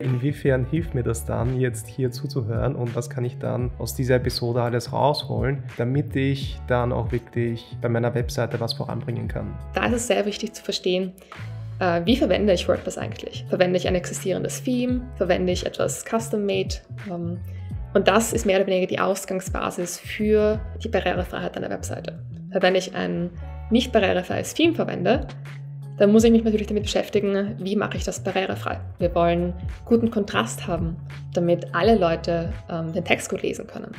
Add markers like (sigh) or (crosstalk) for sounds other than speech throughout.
Inwiefern hilft mir das dann, jetzt hier zuzuhören und was kann ich dann aus dieser Episode alles rausholen, damit ich dann auch wirklich bei meiner Webseite was voranbringen kann? Da ist es sehr wichtig zu verstehen, äh, wie verwende ich WordPress eigentlich? Verwende ich ein existierendes Theme? Verwende ich etwas custom-made? Ähm, und das ist mehr oder weniger die Ausgangsbasis für die Barrierefreiheit einer Webseite. Verwende ich ein nicht barrierefreies Theme verwende, dann muss ich mich natürlich damit beschäftigen, wie mache ich das barrierefrei. Wir wollen guten Kontrast haben, damit alle Leute ähm, den Text gut lesen können.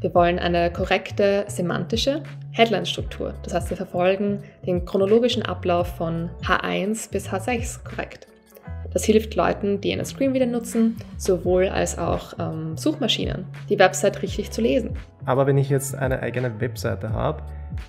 Wir wollen eine korrekte semantische Headline-Struktur. Das heißt, wir verfolgen den chronologischen Ablauf von H1 bis H6 korrekt. Das hilft Leuten, die einen Screenreader nutzen, sowohl als auch ähm, Suchmaschinen, die Website richtig zu lesen. Aber wenn ich jetzt eine eigene Webseite habe,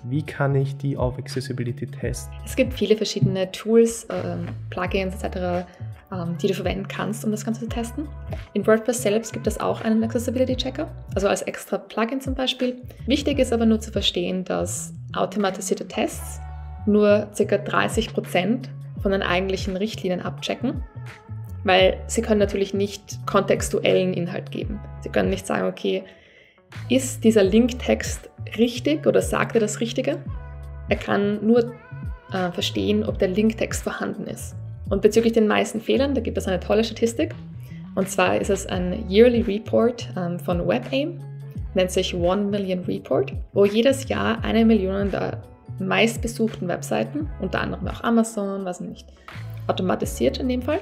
wie kann ich die auf Accessibility testen? Es gibt viele verschiedene Tools, ähm, Plugins etc., ähm, die du verwenden kannst, um das Ganze zu testen. In WordPress selbst gibt es auch einen Accessibility Checker, also als extra Plugin zum Beispiel. Wichtig ist aber nur zu verstehen, dass automatisierte Tests nur ca. 30% von den eigentlichen Richtlinien abchecken, weil sie können natürlich nicht kontextuellen Inhalt geben. Sie können nicht sagen, okay, ist dieser Linktext richtig oder sagt er das Richtige? Er kann nur äh, verstehen, ob der Linktext vorhanden ist. Und bezüglich den meisten Fehlern, da gibt es eine tolle Statistik. Und zwar ist es ein Yearly Report ähm, von WebAIM, nennt sich One Million Report, wo jedes Jahr eine Million der meistbesuchten Webseiten, unter anderem auch Amazon, was nicht, automatisiert in dem Fall,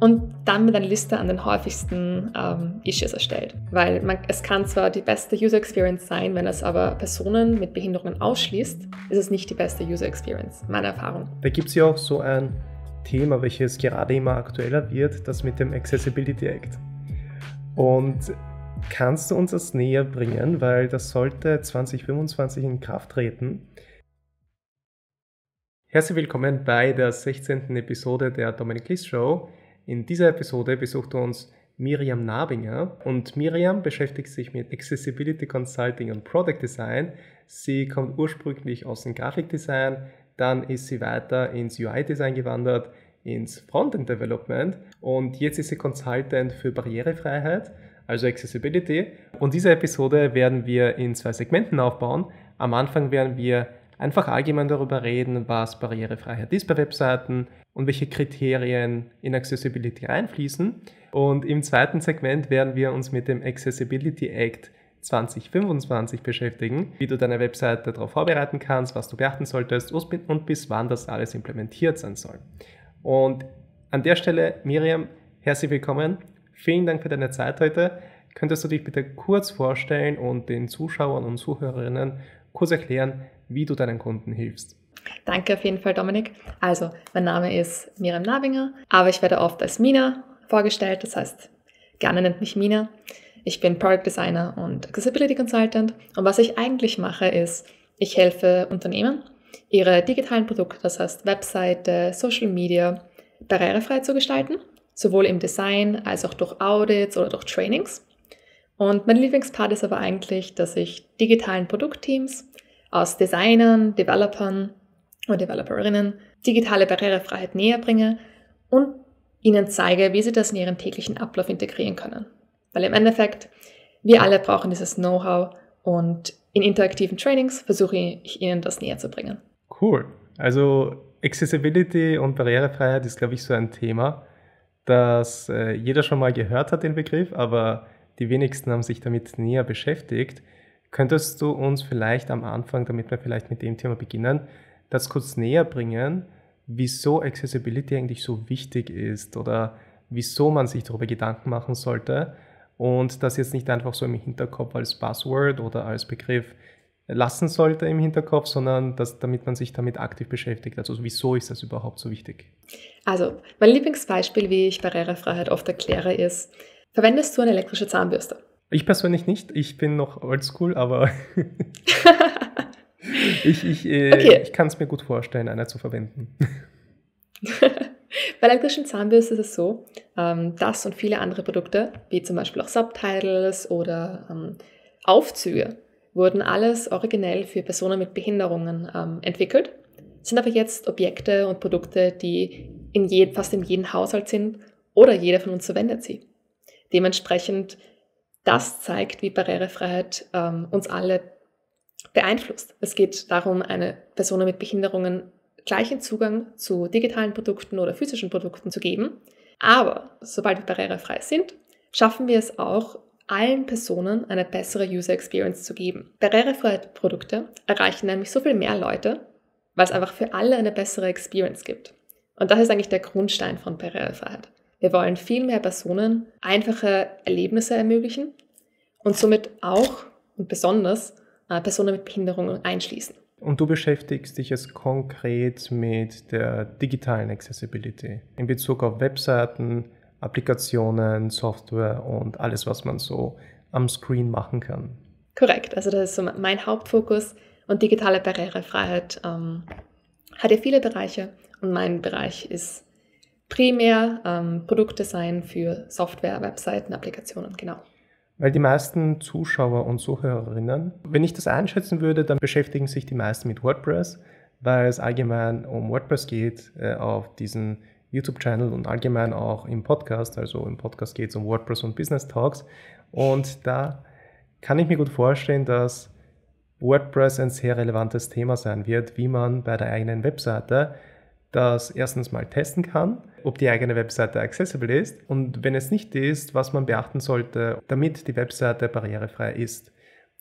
und dann mit einer Liste an den häufigsten ähm, Issues erstellt. Weil man, es kann zwar die beste User Experience sein, wenn es aber Personen mit Behinderungen ausschließt, ist es nicht die beste User Experience, meiner Erfahrung. Da gibt es ja auch so ein Thema, welches gerade immer aktueller wird, das mit dem Accessibility Act. Und kannst du uns das näher bringen, weil das sollte 2025 in Kraft treten. Herzlich willkommen bei der 16. Episode der Dominic List Show. In dieser Episode besucht uns Miriam Nabinger und Miriam beschäftigt sich mit Accessibility Consulting und Product Design. Sie kommt ursprünglich aus dem Grafikdesign, dann ist sie weiter ins UI-Design gewandert, ins Frontend Development und jetzt ist sie Consultant für Barrierefreiheit, also Accessibility. Und diese Episode werden wir in zwei Segmenten aufbauen. Am Anfang werden wir einfach allgemein darüber reden, was Barrierefreiheit ist bei Webseiten und welche Kriterien in Accessibility einfließen. Und im zweiten Segment werden wir uns mit dem Accessibility Act 2025 beschäftigen, wie du deine Webseite darauf vorbereiten kannst, was du beachten solltest und bis wann das alles implementiert sein soll. Und an der Stelle, Miriam, herzlich willkommen. Vielen Dank für deine Zeit heute. Könntest du dich bitte kurz vorstellen und den Zuschauern und Zuhörerinnen kurz erklären, wie du deinen Kunden hilfst? Danke auf jeden Fall, Dominik. Also, mein Name ist Miriam Nabinger, aber ich werde oft als Mina vorgestellt, das heißt, gerne nennt mich Mina. Ich bin Product Designer und Accessibility Consultant und was ich eigentlich mache ist, ich helfe Unternehmen, ihre digitalen Produkte, das heißt Webseite, Social Media, barrierefrei zu gestalten, sowohl im Design als auch durch Audits oder durch Trainings. Und mein Lieblingspart ist aber eigentlich, dass ich digitalen Produktteams aus Designern, Developern und Developerinnen digitale Barrierefreiheit näher bringe und ihnen zeige, wie sie das in ihren täglichen Ablauf integrieren können. Weil im Endeffekt, wir alle brauchen dieses Know-how und in interaktiven Trainings versuche ich ihnen das näher zu bringen. Cool. Also Accessibility und Barrierefreiheit ist, glaube ich, so ein Thema, das äh, jeder schon mal gehört hat, den Begriff, aber die wenigsten haben sich damit näher beschäftigt. Könntest du uns vielleicht am Anfang, damit wir vielleicht mit dem Thema beginnen, das kurz näher bringen, wieso Accessibility eigentlich so wichtig ist oder wieso man sich darüber Gedanken machen sollte und das jetzt nicht einfach so im Hinterkopf als Buzzword oder als Begriff lassen sollte im Hinterkopf, sondern dass, damit man sich damit aktiv beschäftigt. Also wieso ist das überhaupt so wichtig? Also mein Lieblingsbeispiel, wie ich Barrierefreiheit oft erkläre, ist, verwendest du eine elektrische Zahnbürste? Ich persönlich nicht, ich bin noch oldschool, aber (laughs) ich, ich, äh, okay. ich kann es mir gut vorstellen, eine zu verwenden. (laughs) Bei elektrischen Zahnbürste ist es so, ähm, das und viele andere Produkte, wie zum Beispiel auch Subtitles oder ähm, Aufzüge, wurden alles originell für Personen mit Behinderungen ähm, entwickelt, sind aber jetzt Objekte und Produkte, die in je, fast in jedem Haushalt sind oder jeder von uns verwendet sie. Dementsprechend, das zeigt, wie Barrierefreiheit ähm, uns alle beeinflusst. Es geht darum, eine Person mit Behinderungen gleichen Zugang zu digitalen Produkten oder physischen Produkten zu geben. Aber sobald wir barrierefrei sind, schaffen wir es auch, allen Personen eine bessere User Experience zu geben. Barrierefreie Produkte erreichen nämlich so viel mehr Leute, weil es einfach für alle eine bessere Experience gibt. Und das ist eigentlich der Grundstein von Barrierefreiheit. Wir wollen viel mehr Personen einfache Erlebnisse ermöglichen und somit auch und besonders äh, Personen mit Behinderungen einschließen. Und du beschäftigst dich jetzt konkret mit der digitalen Accessibility in Bezug auf Webseiten, Applikationen, Software und alles, was man so am Screen machen kann. Korrekt, also das ist so mein Hauptfokus und digitale Barrierefreiheit ähm, hat ja viele Bereiche und mein Bereich ist primär ähm, Produktdesign für Software, Webseiten, Applikationen, genau. Weil die meisten Zuschauer und Zuhörerinnen, wenn ich das einschätzen würde, dann beschäftigen sich die meisten mit WordPress, weil es allgemein um WordPress geht äh, auf diesen YouTube-Channel und allgemein auch im Podcast. Also im Podcast geht es um WordPress und Business Talks. Und da kann ich mir gut vorstellen, dass WordPress ein sehr relevantes Thema sein wird, wie man bei der eigenen Webseite das erstens mal testen kann, ob die eigene Webseite accessible ist und wenn es nicht ist, was man beachten sollte, damit die Webseite barrierefrei ist.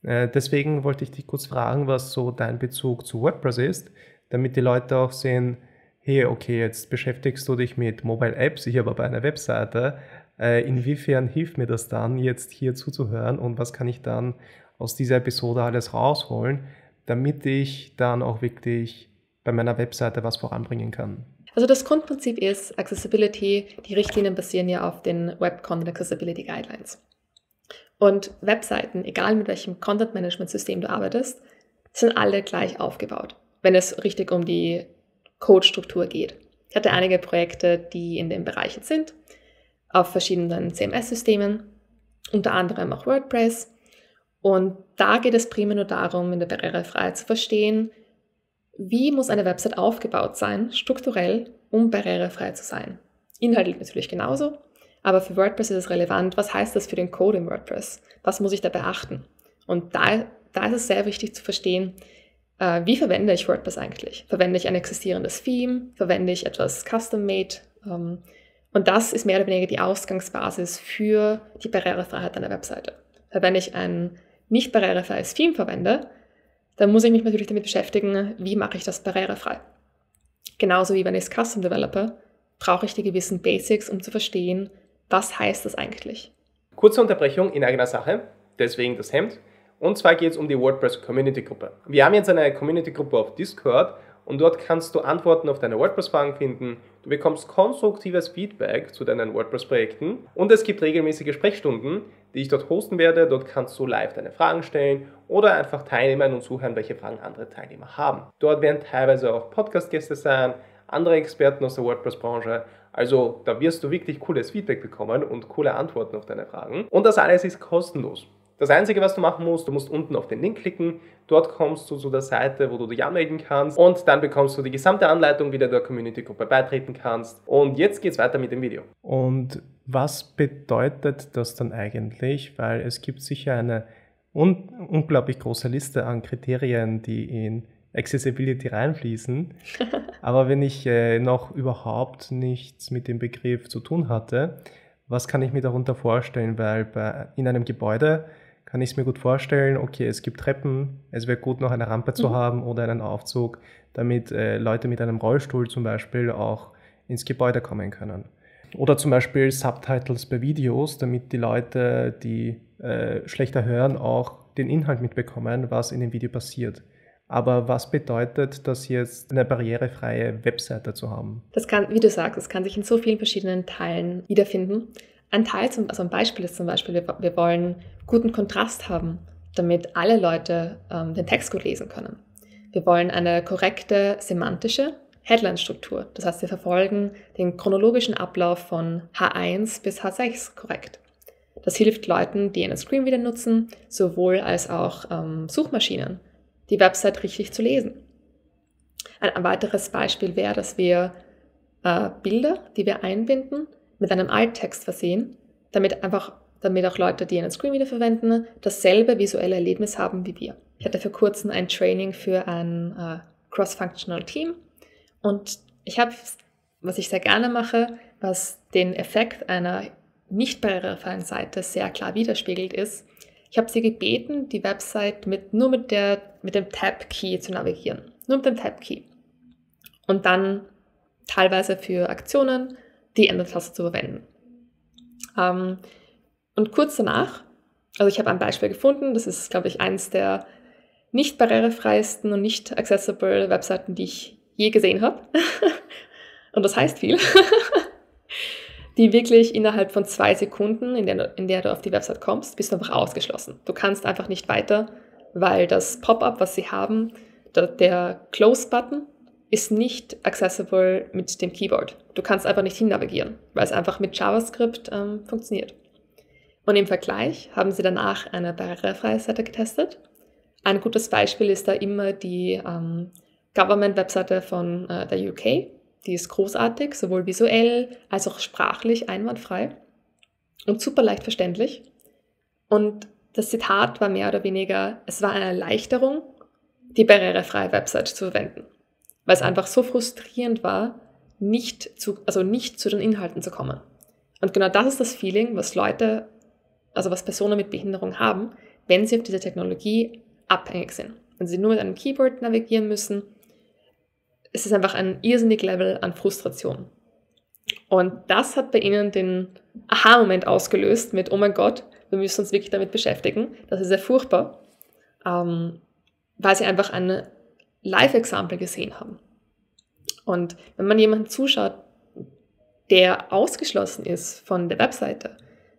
Äh, deswegen wollte ich dich kurz fragen, was so dein Bezug zu WordPress ist, damit die Leute auch sehen, hey, okay, jetzt beschäftigst du dich mit Mobile Apps, ich habe aber eine Webseite. Äh, inwiefern hilft mir das dann, jetzt hier zuzuhören und was kann ich dann aus dieser Episode alles rausholen, damit ich dann auch wirklich bei meiner Webseite was voranbringen kann? Also das Grundprinzip ist Accessibility. Die Richtlinien basieren ja auf den Web Content Accessibility Guidelines. Und Webseiten, egal mit welchem Content Management System du arbeitest, sind alle gleich aufgebaut, wenn es richtig um die Codestruktur geht. Ich hatte einige Projekte, die in den Bereichen sind, auf verschiedenen CMS-Systemen, unter anderem auch WordPress. Und da geht es primär nur darum, in der Barrierefreiheit zu verstehen, wie muss eine Website aufgebaut sein, strukturell, um barrierefrei zu sein? Inhaltlich natürlich genauso, aber für WordPress ist es relevant, was heißt das für den Code in WordPress? Was muss ich da beachten? Und da, da ist es sehr wichtig zu verstehen, äh, wie verwende ich WordPress eigentlich? Verwende ich ein existierendes Theme? Verwende ich etwas custom-made? Ähm, und das ist mehr oder weniger die Ausgangsbasis für die Barrierefreiheit einer Webseite. Wenn ich ein nicht barrierefreies Theme verwende, dann muss ich mich natürlich damit beschäftigen, wie mache ich das barrierefrei. Genauso wie wenn ich Custom Developer brauche ich die gewissen Basics, um zu verstehen, was heißt das eigentlich. Kurze Unterbrechung in eigener Sache, deswegen das Hemd. Und zwar geht es um die WordPress Community Gruppe. Wir haben jetzt eine Community Gruppe auf Discord und dort kannst du Antworten auf deine WordPress-Fragen finden. Du bekommst konstruktives Feedback zu deinen WordPress-Projekten und es gibt regelmäßige Sprechstunden, die ich dort hosten werde. Dort kannst du live deine Fragen stellen oder einfach teilnehmen und zuhören, welche Fragen andere Teilnehmer haben. Dort werden teilweise auch Podcast-Gäste sein, andere Experten aus der WordPress-Branche. Also da wirst du wirklich cooles Feedback bekommen und coole Antworten auf deine Fragen. Und das alles ist kostenlos. Das Einzige, was du machen musst, du musst unten auf den Link klicken. Dort kommst du zu der Seite, wo du dich anmelden kannst. Und dann bekommst du die gesamte Anleitung, wie du der Community-Gruppe beitreten kannst. Und jetzt geht's weiter mit dem Video. Und was bedeutet das dann eigentlich? Weil es gibt sicher eine un unglaublich große Liste an Kriterien, die in Accessibility reinfließen. (laughs) Aber wenn ich äh, noch überhaupt nichts mit dem Begriff zu tun hatte, was kann ich mir darunter vorstellen? Weil bei, in einem Gebäude kann ich es mir gut vorstellen, okay, es gibt Treppen, es wäre gut, noch eine Rampe zu mhm. haben oder einen Aufzug, damit äh, Leute mit einem Rollstuhl zum Beispiel auch ins Gebäude kommen können. Oder zum Beispiel Subtitles bei Videos, damit die Leute, die äh, schlechter hören, auch den Inhalt mitbekommen, was in dem Video passiert. Aber was bedeutet das jetzt, eine barrierefreie Webseite zu haben? Das kann, wie du sagst, es kann sich in so vielen verschiedenen Teilen wiederfinden. Ein Teil, zum, also ein Beispiel ist zum Beispiel, wir, wir wollen guten Kontrast haben, damit alle Leute ähm, den Text gut lesen können. Wir wollen eine korrekte semantische Headline-Struktur. Das heißt, wir verfolgen den chronologischen Ablauf von H1 bis H6 korrekt. Das hilft Leuten, die einen Screenreader nutzen, sowohl als auch ähm, Suchmaschinen, die Website richtig zu lesen. Ein, ein weiteres Beispiel wäre, dass wir äh, Bilder, die wir einbinden, mit einem Alttext versehen, damit einfach damit auch Leute, die einen Screenreader verwenden, dasselbe visuelle Erlebnis haben wie wir. Ich hatte vor kurzem ein Training für ein äh, Cross-Functional Team und ich habe, was ich sehr gerne mache, was den Effekt einer nicht barrierefreien Seite sehr klar widerspiegelt ist. Ich habe sie gebeten, die Website mit, nur mit, der, mit dem Tab-Key zu navigieren. Nur mit dem Tab-Key. Und dann teilweise für Aktionen die Enter-Taste zu verwenden. Ähm, und kurz danach, also ich habe ein Beispiel gefunden, das ist, glaube ich, eins der nicht barrierefreisten und nicht accessible Webseiten, die ich je gesehen habe. (laughs) und das heißt viel. (laughs) die wirklich innerhalb von zwei Sekunden, in der, in der du auf die Website kommst, bist du einfach ausgeschlossen. Du kannst einfach nicht weiter, weil das Pop-up, was sie haben, der, der Close-Button, ist nicht accessible mit dem Keyboard. Du kannst einfach nicht hinnavigieren, weil es einfach mit JavaScript ähm, funktioniert. Und im Vergleich haben sie danach eine barrierefreie Seite getestet. Ein gutes Beispiel ist da immer die ähm, Government-Webseite von äh, der UK. Die ist großartig, sowohl visuell als auch sprachlich einwandfrei und super leicht verständlich. Und das Zitat war mehr oder weniger, es war eine Erleichterung, die barrierefreie Website zu verwenden. Weil es einfach so frustrierend war, nicht zu, also nicht zu den Inhalten zu kommen. Und genau das ist das Feeling, was Leute also was Personen mit Behinderung haben, wenn sie auf diese Technologie abhängig sind. Wenn sie nur mit einem Keyboard navigieren müssen, es ist einfach ein irrsinnig Level an Frustration. Und das hat bei ihnen den Aha-Moment ausgelöst mit, oh mein Gott, wir müssen uns wirklich damit beschäftigen. Das ist sehr furchtbar, ähm, weil sie einfach ein Live-Example gesehen haben. Und wenn man jemanden zuschaut, der ausgeschlossen ist von der Webseite,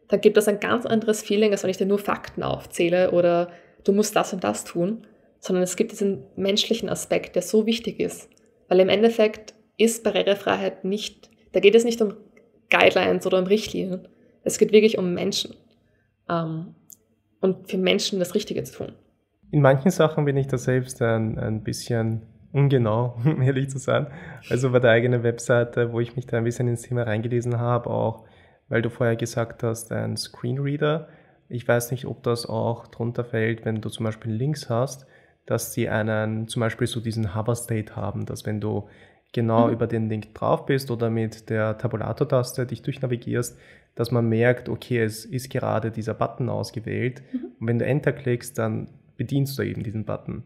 dann gibt das ein ganz anderes Feeling, als wenn ich dir nur Fakten aufzähle oder du musst das und das tun, sondern es gibt diesen menschlichen Aspekt, der so wichtig ist. Weil im Endeffekt ist Barrierefreiheit nicht, da geht es nicht um Guidelines oder um Richtlinien. Es geht wirklich um Menschen. Ähm, und für Menschen das Richtige zu tun. In manchen Sachen bin ich da selbst ein, ein bisschen ungenau, (laughs) um ehrlich zu sein. Also bei der eigenen Webseite, wo ich mich da ein bisschen ins Thema reingelesen habe, auch weil du vorher gesagt hast, ein Screenreader. Ich weiß nicht, ob das auch drunter fällt, wenn du zum Beispiel Links hast, dass sie einen, zum Beispiel so diesen Hover State haben, dass wenn du genau mhm. über den Link drauf bist oder mit der Tabulator-Taste dich durchnavigierst, dass man merkt, okay, es ist gerade dieser Button ausgewählt. Mhm. Und wenn du Enter klickst, dann bedienst du eben diesen Button.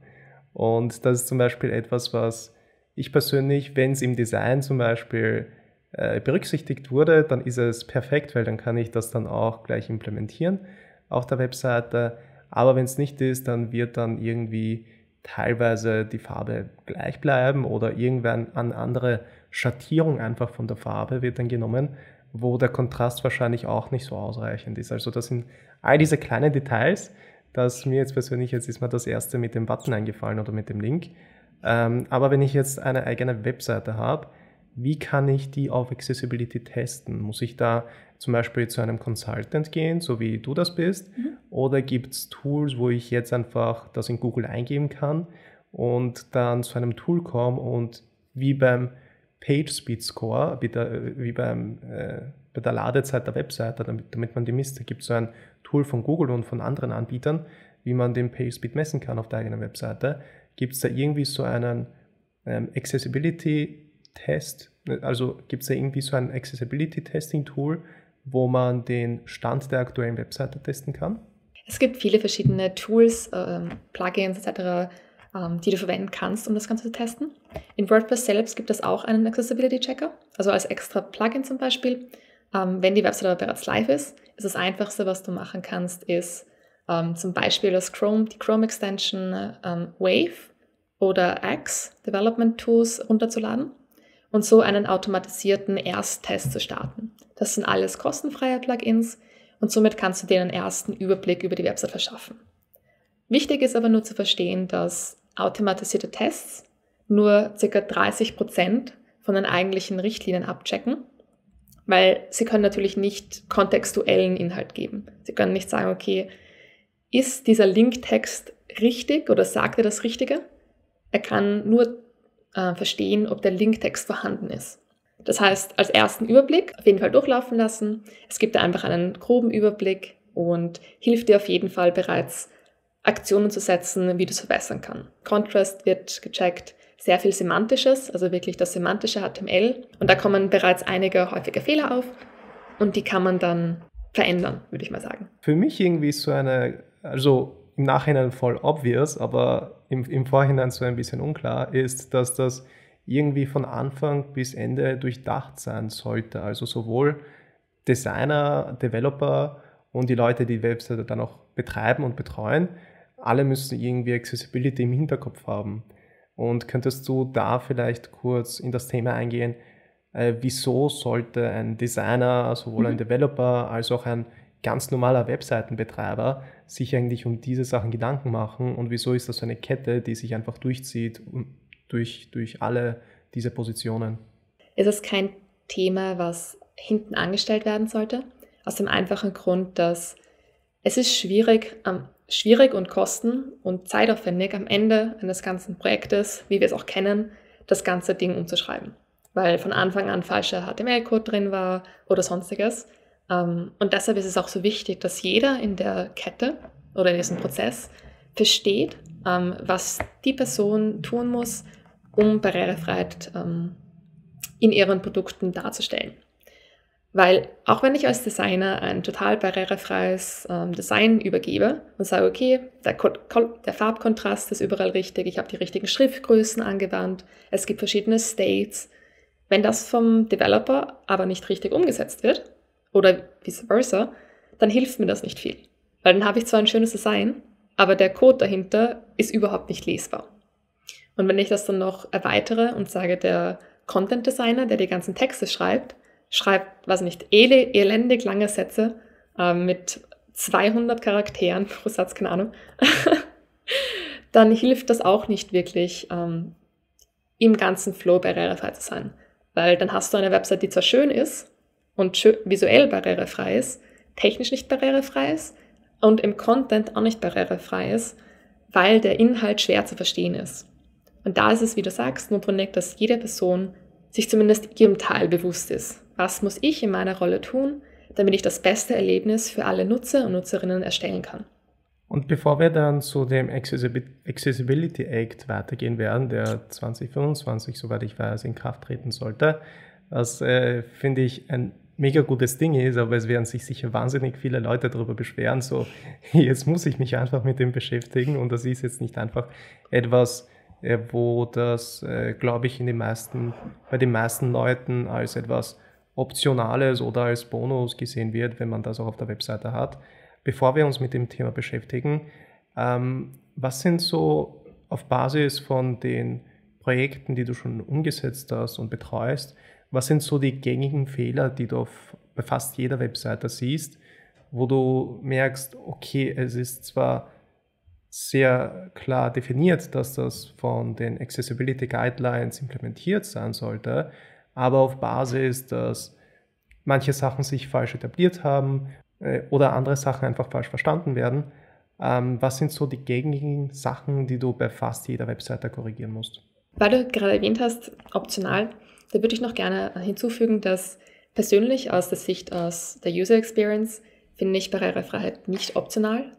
Und das ist zum Beispiel etwas, was ich persönlich, wenn es im Design zum Beispiel äh, berücksichtigt wurde, dann ist es perfekt, weil dann kann ich das dann auch gleich implementieren auf der Webseite. Aber wenn es nicht ist, dann wird dann irgendwie teilweise die Farbe gleich bleiben oder irgendwann eine andere Schattierung einfach von der Farbe wird dann genommen, wo der Kontrast wahrscheinlich auch nicht so ausreichend ist. Also das sind all diese kleinen Details, dass mir jetzt persönlich, jetzt ist mir das erste mit dem Button eingefallen oder mit dem Link. Ähm, aber wenn ich jetzt eine eigene Webseite habe, wie kann ich die auf Accessibility testen? Muss ich da zum Beispiel zu einem Consultant gehen, so wie du das bist? Mhm. Oder gibt es Tools, wo ich jetzt einfach das in Google eingeben kann und dann zu einem Tool komme und wie beim Page Speed Score, wie, der, wie beim, äh, bei der Ladezeit der Webseite, damit, damit man die misst, da gibt es so ein Tool von Google und von anderen Anbietern, wie man den Page Speed messen kann auf der eigenen Webseite. Gibt es da irgendwie so einen ähm, Accessibility Test? Also gibt es da irgendwie so ein Accessibility Testing Tool, wo man den Stand der aktuellen Webseite testen kann? Es gibt viele verschiedene Tools, ähm, Plugins etc., ähm, die du verwenden kannst, um das Ganze zu testen. In WordPress selbst gibt es auch einen Accessibility Checker, also als extra Plugin zum Beispiel. Ähm, wenn die Webseite aber bereits live ist das Einfachste, was du machen kannst, ist ähm, zum Beispiel das Chrome, die Chrome Extension ähm, Wave oder X Development Tools runterzuladen und so einen automatisierten Ersttest zu starten. Das sind alles kostenfreie Plugins und somit kannst du dir einen ersten Überblick über die Website verschaffen. Wichtig ist aber nur zu verstehen, dass automatisierte Tests nur ca. 30 Prozent von den eigentlichen Richtlinien abchecken, weil sie können natürlich nicht kontextuellen Inhalt geben. Sie können nicht sagen, okay, ist dieser Linktext richtig oder sagt er das Richtige? Er kann nur äh, verstehen, ob der Linktext vorhanden ist. Das heißt, als ersten Überblick auf jeden Fall durchlaufen lassen. Es gibt da einfach einen groben Überblick und hilft dir auf jeden Fall bereits Aktionen zu setzen, wie du es verbessern kann. Contrast wird gecheckt, sehr viel Semantisches, also wirklich das semantische HTML. Und da kommen bereits einige häufige Fehler auf und die kann man dann verändern, würde ich mal sagen. Für mich irgendwie so eine, also im Nachhinein voll obvious, aber im, im Vorhinein so ein bisschen unklar, ist, dass das irgendwie von Anfang bis Ende durchdacht sein sollte. Also sowohl Designer, Developer und die Leute, die die Webseite dann auch betreiben und betreuen, alle müssen irgendwie Accessibility im Hinterkopf haben. Und könntest du da vielleicht kurz in das Thema eingehen, äh, wieso sollte ein Designer, sowohl ein mhm. Developer als auch ein ganz normaler Webseitenbetreiber sich eigentlich um diese Sachen Gedanken machen und wieso ist das so eine Kette, die sich einfach durchzieht durch, durch alle diese Positionen? Es ist kein Thema, was hinten angestellt werden sollte, aus dem einfachen Grund, dass es ist schwierig, am schwierig und kosten- und zeitaufwendig am Ende eines ganzen Projektes, wie wir es auch kennen, das ganze Ding umzuschreiben. Weil von Anfang an falscher HTML-Code drin war oder sonstiges. Ähm, und deshalb ist es auch so wichtig, dass jeder in der Kette oder in diesem Prozess versteht, ähm, was die Person tun muss, um Barrierefreiheit ähm, in ihren Produkten darzustellen. Weil auch wenn ich als Designer ein total barrierefreies ähm, Design übergebe und sage, okay, der, der Farbkontrast ist überall richtig, ich habe die richtigen Schriftgrößen angewandt, es gibt verschiedene States, wenn das vom Developer aber nicht richtig umgesetzt wird oder vice versa, dann hilft mir das nicht viel. Weil dann habe ich zwar ein schönes Design, aber der Code dahinter ist überhaupt nicht lesbar. Und wenn ich das dann noch erweitere und sage, der Content Designer, der die ganzen Texte schreibt, schreibt, was nicht, ele elendig lange Sätze äh, mit 200 Charakteren (laughs) pro Satz, keine Ahnung, (laughs) dann hilft das auch nicht wirklich, ähm, im ganzen Flow barrierefrei zu sein. Weil dann hast du eine Website, die zwar schön ist und schön, visuell barrierefrei ist, technisch nicht barrierefrei ist und im Content auch nicht barrierefrei ist, weil der Inhalt schwer zu verstehen ist. Und da ist es, wie du sagst, notwendig, dass jede Person sich zumindest ihrem Teil bewusst ist was muss ich in meiner Rolle tun, damit ich das beste Erlebnis für alle Nutzer und Nutzerinnen erstellen kann. Und bevor wir dann zu dem Accessibility Act weitergehen werden, der 2025, soweit ich weiß, in Kraft treten sollte, was äh, finde ich ein mega gutes Ding ist, aber es werden sich sicher wahnsinnig viele Leute darüber beschweren, so (laughs) jetzt muss ich mich einfach mit dem beschäftigen und das ist jetzt nicht einfach etwas, äh, wo das, äh, glaube ich, in den meisten, bei den meisten Leuten als etwas Optionales oder als Bonus gesehen wird, wenn man das auch auf der Webseite hat. Bevor wir uns mit dem Thema beschäftigen, ähm, was sind so auf Basis von den Projekten, die du schon umgesetzt hast und betreust, was sind so die gängigen Fehler, die du auf, bei fast jeder Webseite siehst, wo du merkst, okay, es ist zwar sehr klar definiert, dass das von den Accessibility Guidelines implementiert sein sollte, aber auf Basis, dass manche Sachen sich falsch etabliert haben äh, oder andere Sachen einfach falsch verstanden werden. Ähm, was sind so die gängigen Sachen, die du bei fast jeder Webseite korrigieren musst? Weil du gerade erwähnt hast, optional, da würde ich noch gerne hinzufügen, dass persönlich aus der Sicht aus der User Experience finde ich Barrierefreiheit nicht optional,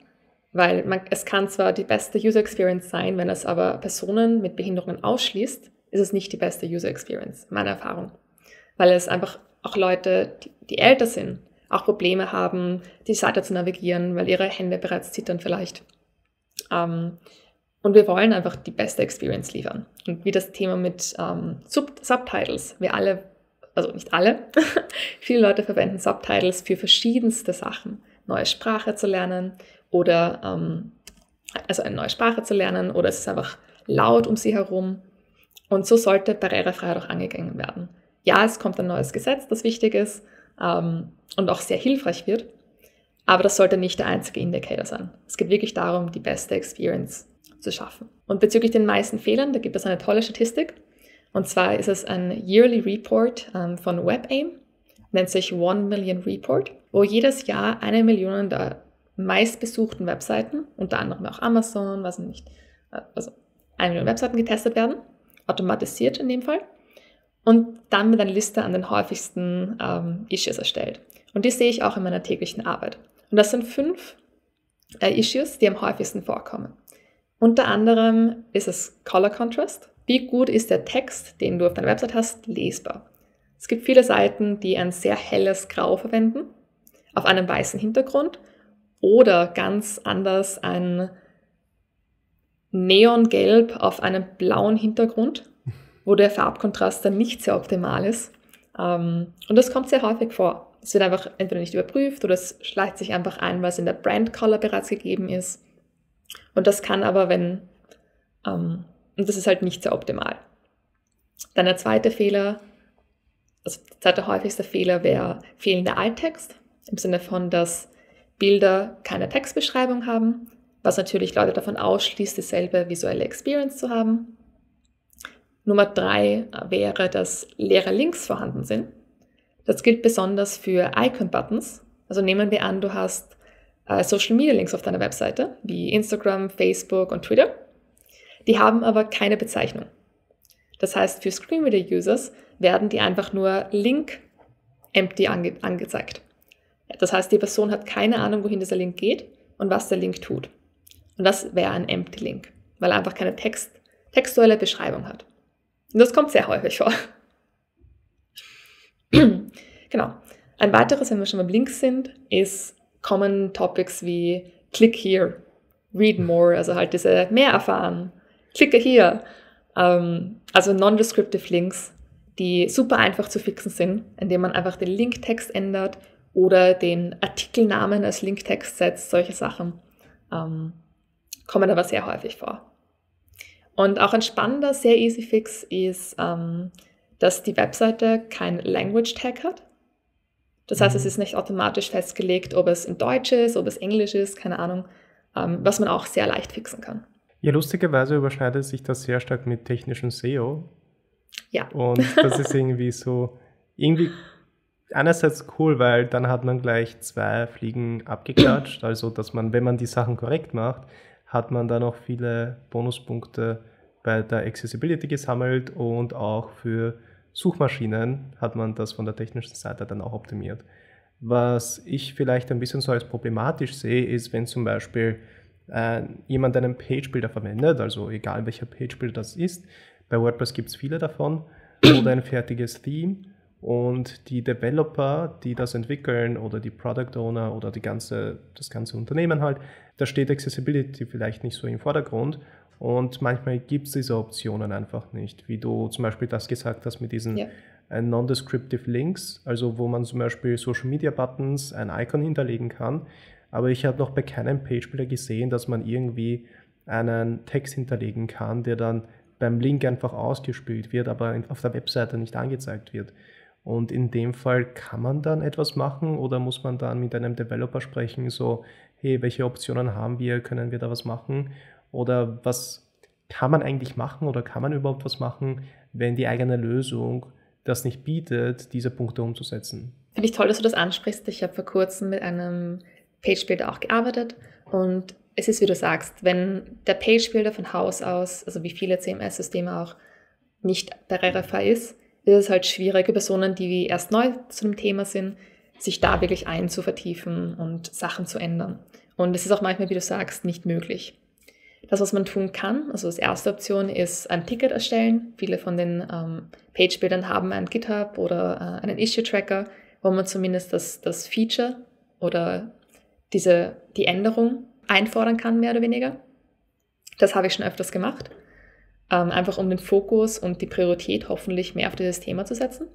weil man, es kann zwar die beste User Experience sein, wenn es aber Personen mit Behinderungen ausschließt, ist es nicht die beste User Experience, meiner Erfahrung. Weil es einfach auch Leute, die, die älter sind, auch Probleme haben, die Seite zu navigieren, weil ihre Hände bereits zittern vielleicht. Ähm, und wir wollen einfach die beste Experience liefern. Und wie das Thema mit ähm, Sub Subtitles. Wir alle, also nicht alle, (laughs) viele Leute verwenden Subtitles für verschiedenste Sachen. Neue Sprache zu lernen oder ähm, also eine neue Sprache zu lernen oder es ist einfach laut um sie herum und so sollte Barrierefreiheit auch angegangen werden. Ja, es kommt ein neues Gesetz, das wichtig ist ähm, und auch sehr hilfreich wird, aber das sollte nicht der einzige Indicator sein. Es geht wirklich darum, die beste Experience zu schaffen. Und bezüglich den meisten Fehlern, da gibt es eine tolle Statistik. Und zwar ist es ein Yearly Report ähm, von WebAIM, nennt sich One Million Report, wo jedes Jahr eine Million der meistbesuchten Webseiten, unter anderem auch Amazon, was nicht, äh, also eine Million Webseiten getestet werden automatisiert in dem Fall. und dann mit einer Liste an den häufigsten ähm, Issues erstellt. Und die sehe ich auch in meiner täglichen Arbeit. Und das sind fünf äh, Issues, die am häufigsten vorkommen. Unter anderem ist es Color Contrast. Wie gut ist der Text, den du auf deiner Website hast, lesbar? Es gibt viele Seiten, die ein sehr helles Grau verwenden, auf einem weißen Hintergrund oder ganz anders ein Neongelb auf einem blauen Hintergrund, wo der Farbkontrast dann nicht sehr optimal ist. Ähm, und das kommt sehr häufig vor. Es wird einfach entweder nicht überprüft oder es schleicht sich einfach ein, weil es in der Brand Color bereits gegeben ist. Und das kann aber, wenn, ähm, und das ist halt nicht sehr optimal. Dann der zweite Fehler, also der zweite häufigste Fehler wäre fehlender Alttext, im Sinne von, dass Bilder keine Textbeschreibung haben, was natürlich Leute davon ausschließt, dieselbe visuelle Experience zu haben. Nummer drei wäre, dass leere Links vorhanden sind. Das gilt besonders für Icon-Buttons. Also nehmen wir an, du hast äh, Social Media Links auf deiner Webseite, wie Instagram, Facebook und Twitter. Die haben aber keine Bezeichnung. Das heißt, für Screenreader-Users werden die einfach nur Link empty ange angezeigt. Das heißt, die Person hat keine Ahnung, wohin dieser Link geht und was der Link tut. Und das wäre ein empty Link, weil er einfach keine Text, textuelle Beschreibung hat. Und das kommt sehr häufig vor. (clears throat) genau. Ein weiteres, wenn wir schon beim Links sind, ist Common Topics wie Click here, Read more, also halt diese mehr erfahren, klicke hier. Ähm, also non-descriptive Links, die super einfach zu fixen sind, indem man einfach den Linktext ändert oder den Artikelnamen als Linktext setzt, solche Sachen ähm, kommen aber sehr häufig vor. Und auch ein spannender, sehr easy Fix ist, ähm, dass die Webseite kein Language Tag hat. Das heißt, es mhm. ist nicht automatisch festgelegt, ob es in Deutsch ist, ob es Englisch ist, keine Ahnung, ähm, was man auch sehr leicht fixen kann. Ja, lustigerweise überschneidet sich das sehr stark mit technischem SEO. Ja. Und (laughs) das ist irgendwie so, irgendwie einerseits cool, weil dann hat man gleich zwei Fliegen abgeklatscht. Also, dass man, wenn man die Sachen korrekt macht, hat man dann auch viele Bonuspunkte bei der Accessibility gesammelt und auch für Suchmaschinen hat man das von der technischen Seite dann auch optimiert. Was ich vielleicht ein bisschen so als problematisch sehe, ist, wenn zum Beispiel äh, jemand einen Page-Builder verwendet, also egal welcher Page-Builder das ist, bei WordPress gibt es viele davon, oder ein fertiges Theme und die Developer, die das entwickeln oder die Product Owner oder die ganze, das ganze Unternehmen halt, da steht Accessibility vielleicht nicht so im Vordergrund und manchmal gibt es diese Optionen einfach nicht, wie du zum Beispiel das gesagt hast mit diesen ja. Äh, non-descriptive Links, also wo man zum Beispiel Social Media Buttons, ein Icon hinterlegen kann. Aber ich habe noch bei keinem Page-Builder gesehen, dass man irgendwie einen Text hinterlegen kann, der dann beim Link einfach ausgespielt wird, aber auf der Webseite nicht angezeigt wird. Und in dem Fall kann man dann etwas machen oder muss man dann mit einem Developer sprechen, so, hey, welche Optionen haben wir, können wir da was machen? Oder was kann man eigentlich machen oder kann man überhaupt was machen, wenn die eigene Lösung das nicht bietet, diese Punkte umzusetzen? Finde ich toll, dass du das ansprichst. Ich habe vor kurzem mit einem Page Builder auch gearbeitet und es ist, wie du sagst, wenn der Page Builder von Haus aus, also wie viele CMS-Systeme auch, nicht barrierefrei ist, ist es halt schwierig für Personen, die erst neu zu dem Thema sind, sich da wirklich einzuvertiefen und Sachen zu ändern. Und es ist auch manchmal, wie du sagst, nicht möglich. Das, was man tun kann, also als erste Option ist ein Ticket erstellen. Viele von den ähm, Page-Bildern haben ein GitHub oder äh, einen Issue-Tracker, wo man zumindest das, das Feature oder diese, die Änderung einfordern kann, mehr oder weniger. Das habe ich schon öfters gemacht ähm, einfach um den Fokus und die Priorität hoffentlich mehr auf dieses Thema zu setzen.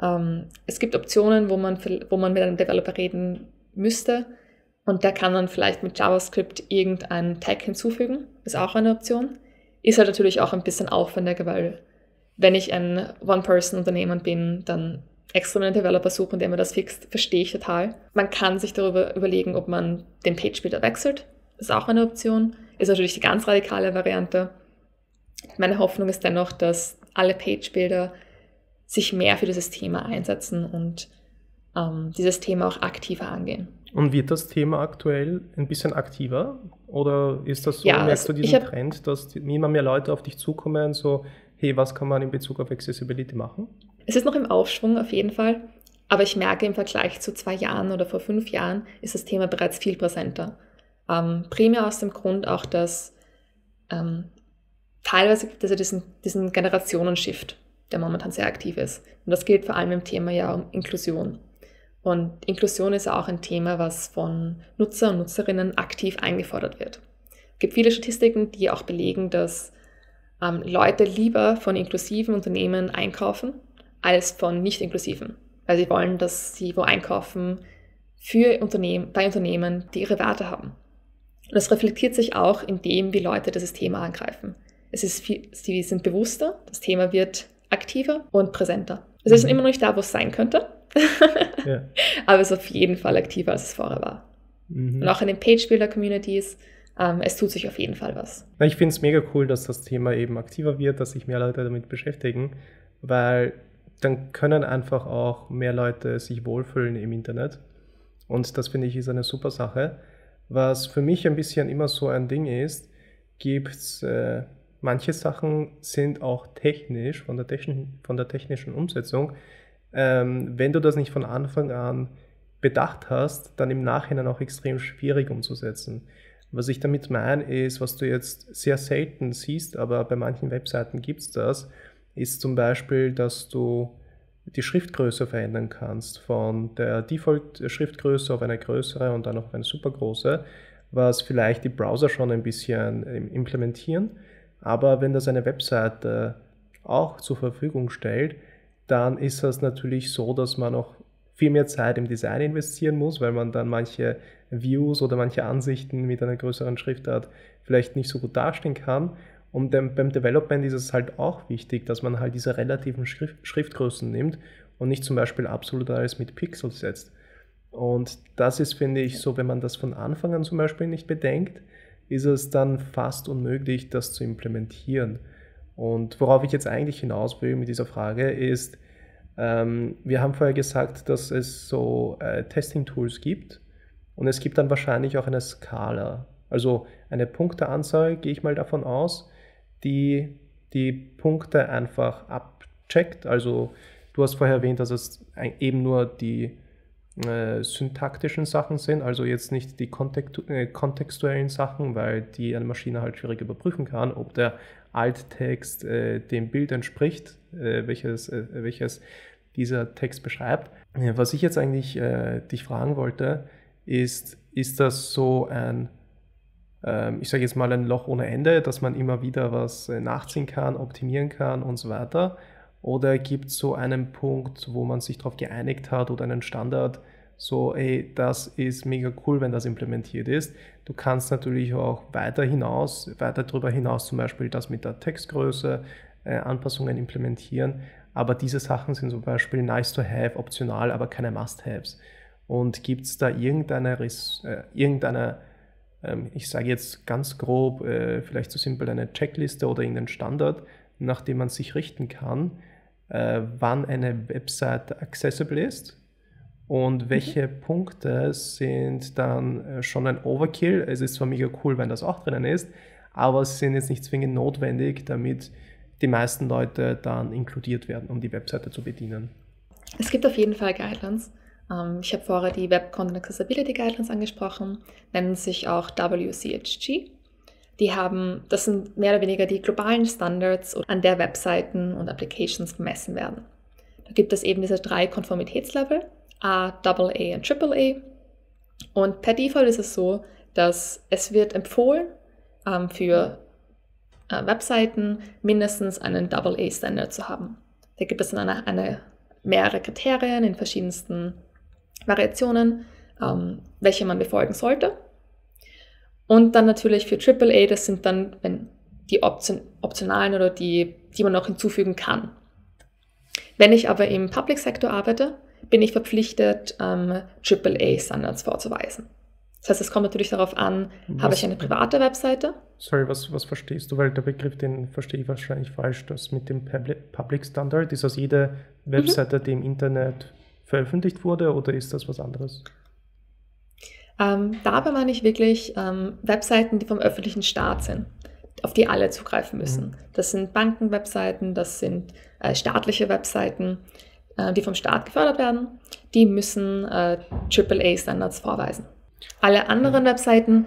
Ähm, es gibt Optionen, wo man, wo man mit einem Developer reden müsste und der kann dann vielleicht mit JavaScript irgendeinen Tag hinzufügen. Ist auch eine Option. Ist halt natürlich auch ein bisschen aufwendiger, weil wenn ich ein One-Person-Unternehmen bin, dann extra einen Developer suchen, der mir das fixt, verstehe ich total. Man kann sich darüber überlegen, ob man den Page-Builder wechselt. Ist auch eine Option. Ist natürlich die ganz radikale Variante. Meine Hoffnung ist dennoch, dass alle Page-Builder sich mehr für dieses Thema einsetzen und ähm, dieses Thema auch aktiver angehen. Und wird das Thema aktuell ein bisschen aktiver? Oder ist das so, ja, merkst also du diesen hab, Trend, dass immer mehr Leute auf dich zukommen, so, hey, was kann man in Bezug auf Accessibility machen? Es ist noch im Aufschwung auf jeden Fall, aber ich merke im Vergleich zu zwei Jahren oder vor fünf Jahren ist das Thema bereits viel präsenter. Ähm, primär aus dem Grund auch, dass ähm, teilweise gibt es ja diesen, diesen Generationenshift, der momentan sehr aktiv ist. Und das gilt vor allem im Thema ja um Inklusion. Und Inklusion ist auch ein Thema, was von Nutzer und Nutzerinnen aktiv eingefordert wird. Es gibt viele Statistiken, die auch belegen, dass ähm, Leute lieber von inklusiven Unternehmen einkaufen als von nicht inklusiven, weil sie wollen, dass sie wo einkaufen für Unternehmen, bei Unternehmen, die ihre Werte haben. Und das reflektiert sich auch in dem, wie Leute dieses Thema angreifen. Es ist viel, sie sind bewusster, das Thema wird aktiver und präsenter. Es ist mhm. immer noch nicht da, wo es sein könnte, (laughs) ja. (laughs) aber es ist auf jeden Fall aktiver, als es vorher war. Mhm. Und auch in den Page-Builder-Communities, ähm, es tut sich auf jeden Fall was. Ich finde es mega cool, dass das Thema eben aktiver wird, dass sich mehr Leute damit beschäftigen, weil dann können einfach auch mehr Leute sich wohlfühlen im Internet. Und das finde ich ist eine super Sache. Was für mich ein bisschen immer so ein Ding ist, gibt es äh, manche Sachen sind auch technisch, von der, technischen, von der technischen Umsetzung. Ähm, wenn du das nicht von Anfang an bedacht hast, dann im Nachhinein auch extrem schwierig umzusetzen. Was ich damit meine, ist, was du jetzt sehr selten siehst, aber bei manchen Webseiten gibt es das, ist zum Beispiel, dass du die Schriftgröße verändern kannst, von der Default-Schriftgröße auf eine größere und dann auf eine supergroße, was vielleicht die Browser schon ein bisschen implementieren. Aber wenn das eine Webseite auch zur Verfügung stellt, dann ist das natürlich so, dass man auch viel mehr Zeit im Design investieren muss, weil man dann manche Views oder manche Ansichten mit einer größeren Schriftart vielleicht nicht so gut darstellen kann. Und beim Development ist es halt auch wichtig, dass man halt diese relativen Schrift Schriftgrößen nimmt und nicht zum Beispiel absolut alles mit Pixels setzt. Und das ist, finde ich, so, wenn man das von Anfang an zum Beispiel nicht bedenkt, ist es dann fast unmöglich, das zu implementieren. Und worauf ich jetzt eigentlich hinaus will mit dieser Frage ist, ähm, wir haben vorher gesagt, dass es so äh, Testing-Tools gibt und es gibt dann wahrscheinlich auch eine Skala. Also eine Punkteanzahl, gehe ich mal davon aus, die die Punkte einfach abcheckt. Also du hast vorher erwähnt, dass es eben nur die äh, syntaktischen Sachen sind, also jetzt nicht die äh, kontextuellen Sachen, weil die eine Maschine halt schwierig überprüfen kann, ob der Alttext äh, dem Bild entspricht, äh, welches, äh, welches dieser Text beschreibt. Was ich jetzt eigentlich dich fragen wollte, ist, ist das so ein, ähm, ich sage jetzt mal ein Loch ohne Ende, dass man immer wieder was nachziehen kann, optimieren kann und so weiter? Oder gibt es so einen Punkt, wo man sich darauf geeinigt hat oder einen Standard, so, ey, das ist mega cool, wenn das implementiert ist. Du kannst natürlich auch weiter hinaus, weiter darüber hinaus zum Beispiel das mit der Textgröße, äh, Anpassungen implementieren. Aber diese Sachen sind zum Beispiel nice to have, optional, aber keine Must-Haves. Und gibt es da irgendeine, äh, irgendeine ähm, ich sage jetzt ganz grob, äh, vielleicht so simpel eine Checkliste oder irgendeinen Standard, nach dem man sich richten kann, äh, wann eine Website accessible ist und welche mhm. Punkte sind dann äh, schon ein Overkill. Es ist zwar mega cool, wenn das auch drinnen ist, aber sie sind jetzt nicht zwingend notwendig, damit die meisten Leute dann inkludiert werden, um die Webseite zu bedienen. Es gibt auf jeden Fall Guidelines. Ähm, ich habe vorher die Web Content Accessibility Guidelines angesprochen, nennen sich auch WCHG. Die haben, das sind mehr oder weniger die globalen Standards, an der Webseiten und Applications bemessen werden. Da gibt es eben diese drei Konformitätslevel, A, AA und AAA. Und per Default ist es so, dass es wird empfohlen, ähm, für äh, Webseiten mindestens einen AA-Standard zu haben. Da gibt es dann eine, eine mehrere Kriterien in verschiedensten Variationen, ähm, welche man befolgen sollte. Und dann natürlich für AAA, das sind dann wenn die Option, optionalen oder die, die man noch hinzufügen kann. Wenn ich aber im Public Sector arbeite, bin ich verpflichtet, ähm, AAA-Standards vorzuweisen. Das heißt, es kommt natürlich darauf an, was, habe ich eine private Webseite? Sorry, was, was verstehst du? Weil der Begriff, den verstehe ich wahrscheinlich falsch. Das mit dem Public Standard, ist das jede mhm. Webseite, mhm. die im Internet veröffentlicht wurde oder ist das was anderes? Ähm, dabei meine ich wirklich ähm, Webseiten, die vom öffentlichen Staat sind. auf die alle zugreifen müssen. Mhm. Das sind Bankenwebseiten, das sind äh, staatliche Webseiten, äh, die vom Staat gefördert werden. Die müssen äh, AAA-Standards vorweisen. Alle anderen mhm. Webseiten,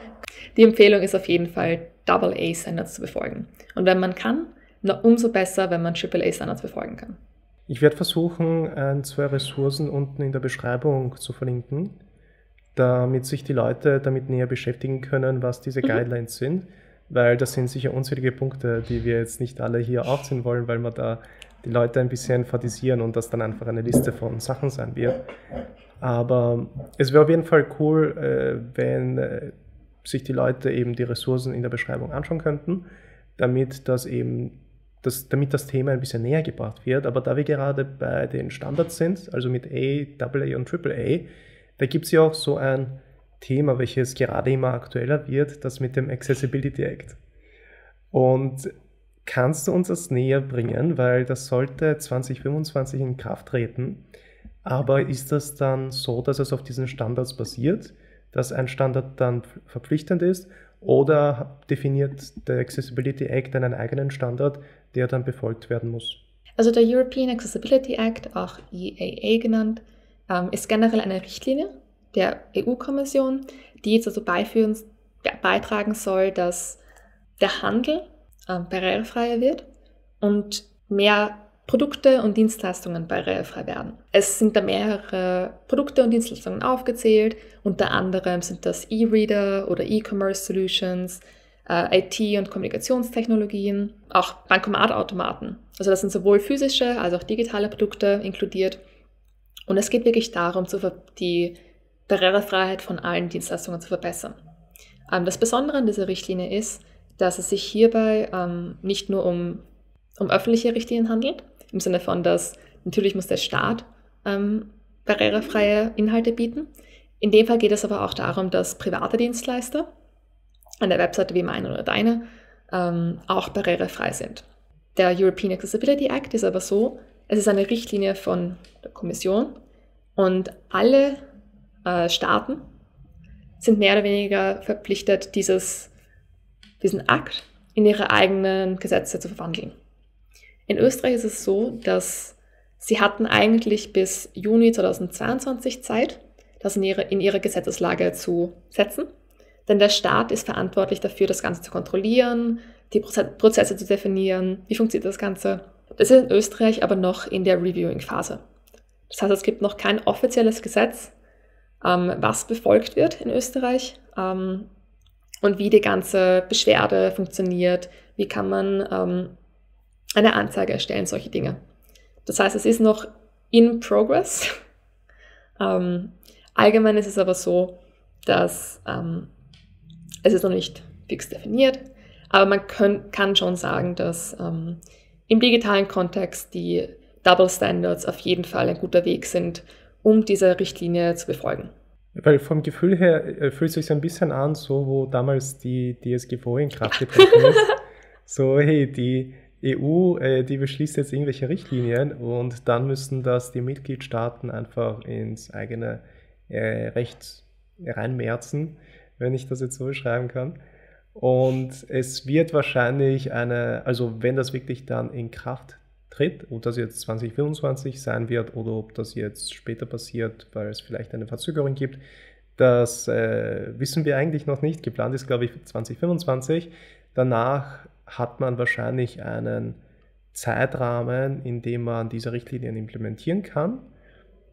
die Empfehlung ist auf jeden Fall AA-Standards zu befolgen. Und wenn man kann, umso besser, wenn man AAA-Standards befolgen kann. Ich werde versuchen, ein, zwei Ressourcen unten in der Beschreibung zu verlinken, damit sich die Leute damit näher beschäftigen können, was diese mhm. Guidelines sind, weil das sind sicher unzählige Punkte, die wir jetzt nicht alle hier aufziehen wollen, weil wir da die Leute ein bisschen fantasieren und das dann einfach eine Liste von Sachen sein wird. Aber es wäre auf jeden Fall cool, äh, wenn äh, sich die Leute eben die Ressourcen in der Beschreibung anschauen könnten, damit das eben das, damit das Thema ein bisschen näher gebracht wird. Aber da wir gerade bei den Standards sind, also mit A, AA und AAA, da gibt es ja auch so ein Thema, welches gerade immer aktueller wird, das mit dem Accessibility Act. Und Kannst du uns das näher bringen? Weil das sollte 2025 in Kraft treten. Aber ist das dann so, dass es auf diesen Standards basiert, dass ein Standard dann verpflichtend ist? Oder definiert der Accessibility Act einen eigenen Standard, der dann befolgt werden muss? Also der European Accessibility Act, auch EAA genannt, ähm, ist generell eine Richtlinie der EU-Kommission, die jetzt also beiführen, beitragen soll, dass der Handel äh, barrierefreier wird und mehr Produkte und Dienstleistungen barrierefrei werden. Es sind da mehrere Produkte und Dienstleistungen aufgezählt. Unter anderem sind das E-Reader oder E-Commerce Solutions, äh, IT- und Kommunikationstechnologien, auch Bankomatautomaten. Also das sind sowohl physische als auch digitale Produkte inkludiert. Und es geht wirklich darum, die Barrierefreiheit von allen Dienstleistungen zu verbessern. Ähm, das Besondere an dieser Richtlinie ist, dass es sich hierbei ähm, nicht nur um, um öffentliche Richtlinien handelt, im Sinne von, dass natürlich muss der Staat ähm, barrierefreie Inhalte bieten. In dem Fall geht es aber auch darum, dass private Dienstleister an der Webseite wie meine oder deine ähm, auch barrierefrei sind. Der European Accessibility Act ist aber so, es ist eine Richtlinie von der Kommission und alle äh, Staaten sind mehr oder weniger verpflichtet, dieses diesen Akt in ihre eigenen Gesetze zu verwandeln. In Österreich ist es so, dass sie hatten eigentlich bis Juni 2022 Zeit, das in ihre, in ihre Gesetzeslage zu setzen. Denn der Staat ist verantwortlich dafür, das Ganze zu kontrollieren, die Prozesse zu definieren, wie funktioniert das Ganze. Das ist in Österreich aber noch in der Reviewing-Phase. Das heißt, es gibt noch kein offizielles Gesetz, ähm, was befolgt wird in Österreich. Ähm, und wie die ganze Beschwerde funktioniert, wie kann man ähm, eine Anzeige erstellen, solche Dinge. Das heißt, es ist noch in progress. (laughs) ähm, allgemein ist es aber so, dass ähm, es ist noch nicht fix definiert, aber man können, kann schon sagen, dass ähm, im digitalen Kontext die Double Standards auf jeden Fall ein guter Weg sind, um diese Richtlinie zu befolgen. Weil vom Gefühl her äh, fühlt es sich so ein bisschen an, so wo damals die DSGVO in Kraft getreten ist. (laughs) so, hey, die EU, äh, die beschließt jetzt irgendwelche Richtlinien und dann müssen das die Mitgliedstaaten einfach ins eigene äh, Recht reinmerzen, wenn ich das jetzt so beschreiben kann. Und es wird wahrscheinlich eine, also wenn das wirklich dann in Kraft tritt, ob das jetzt 2025 sein wird oder ob das jetzt später passiert, weil es vielleicht eine Verzögerung gibt. Das äh, wissen wir eigentlich noch nicht. Geplant ist, glaube ich, 2025. Danach hat man wahrscheinlich einen Zeitrahmen, in dem man diese Richtlinien implementieren kann.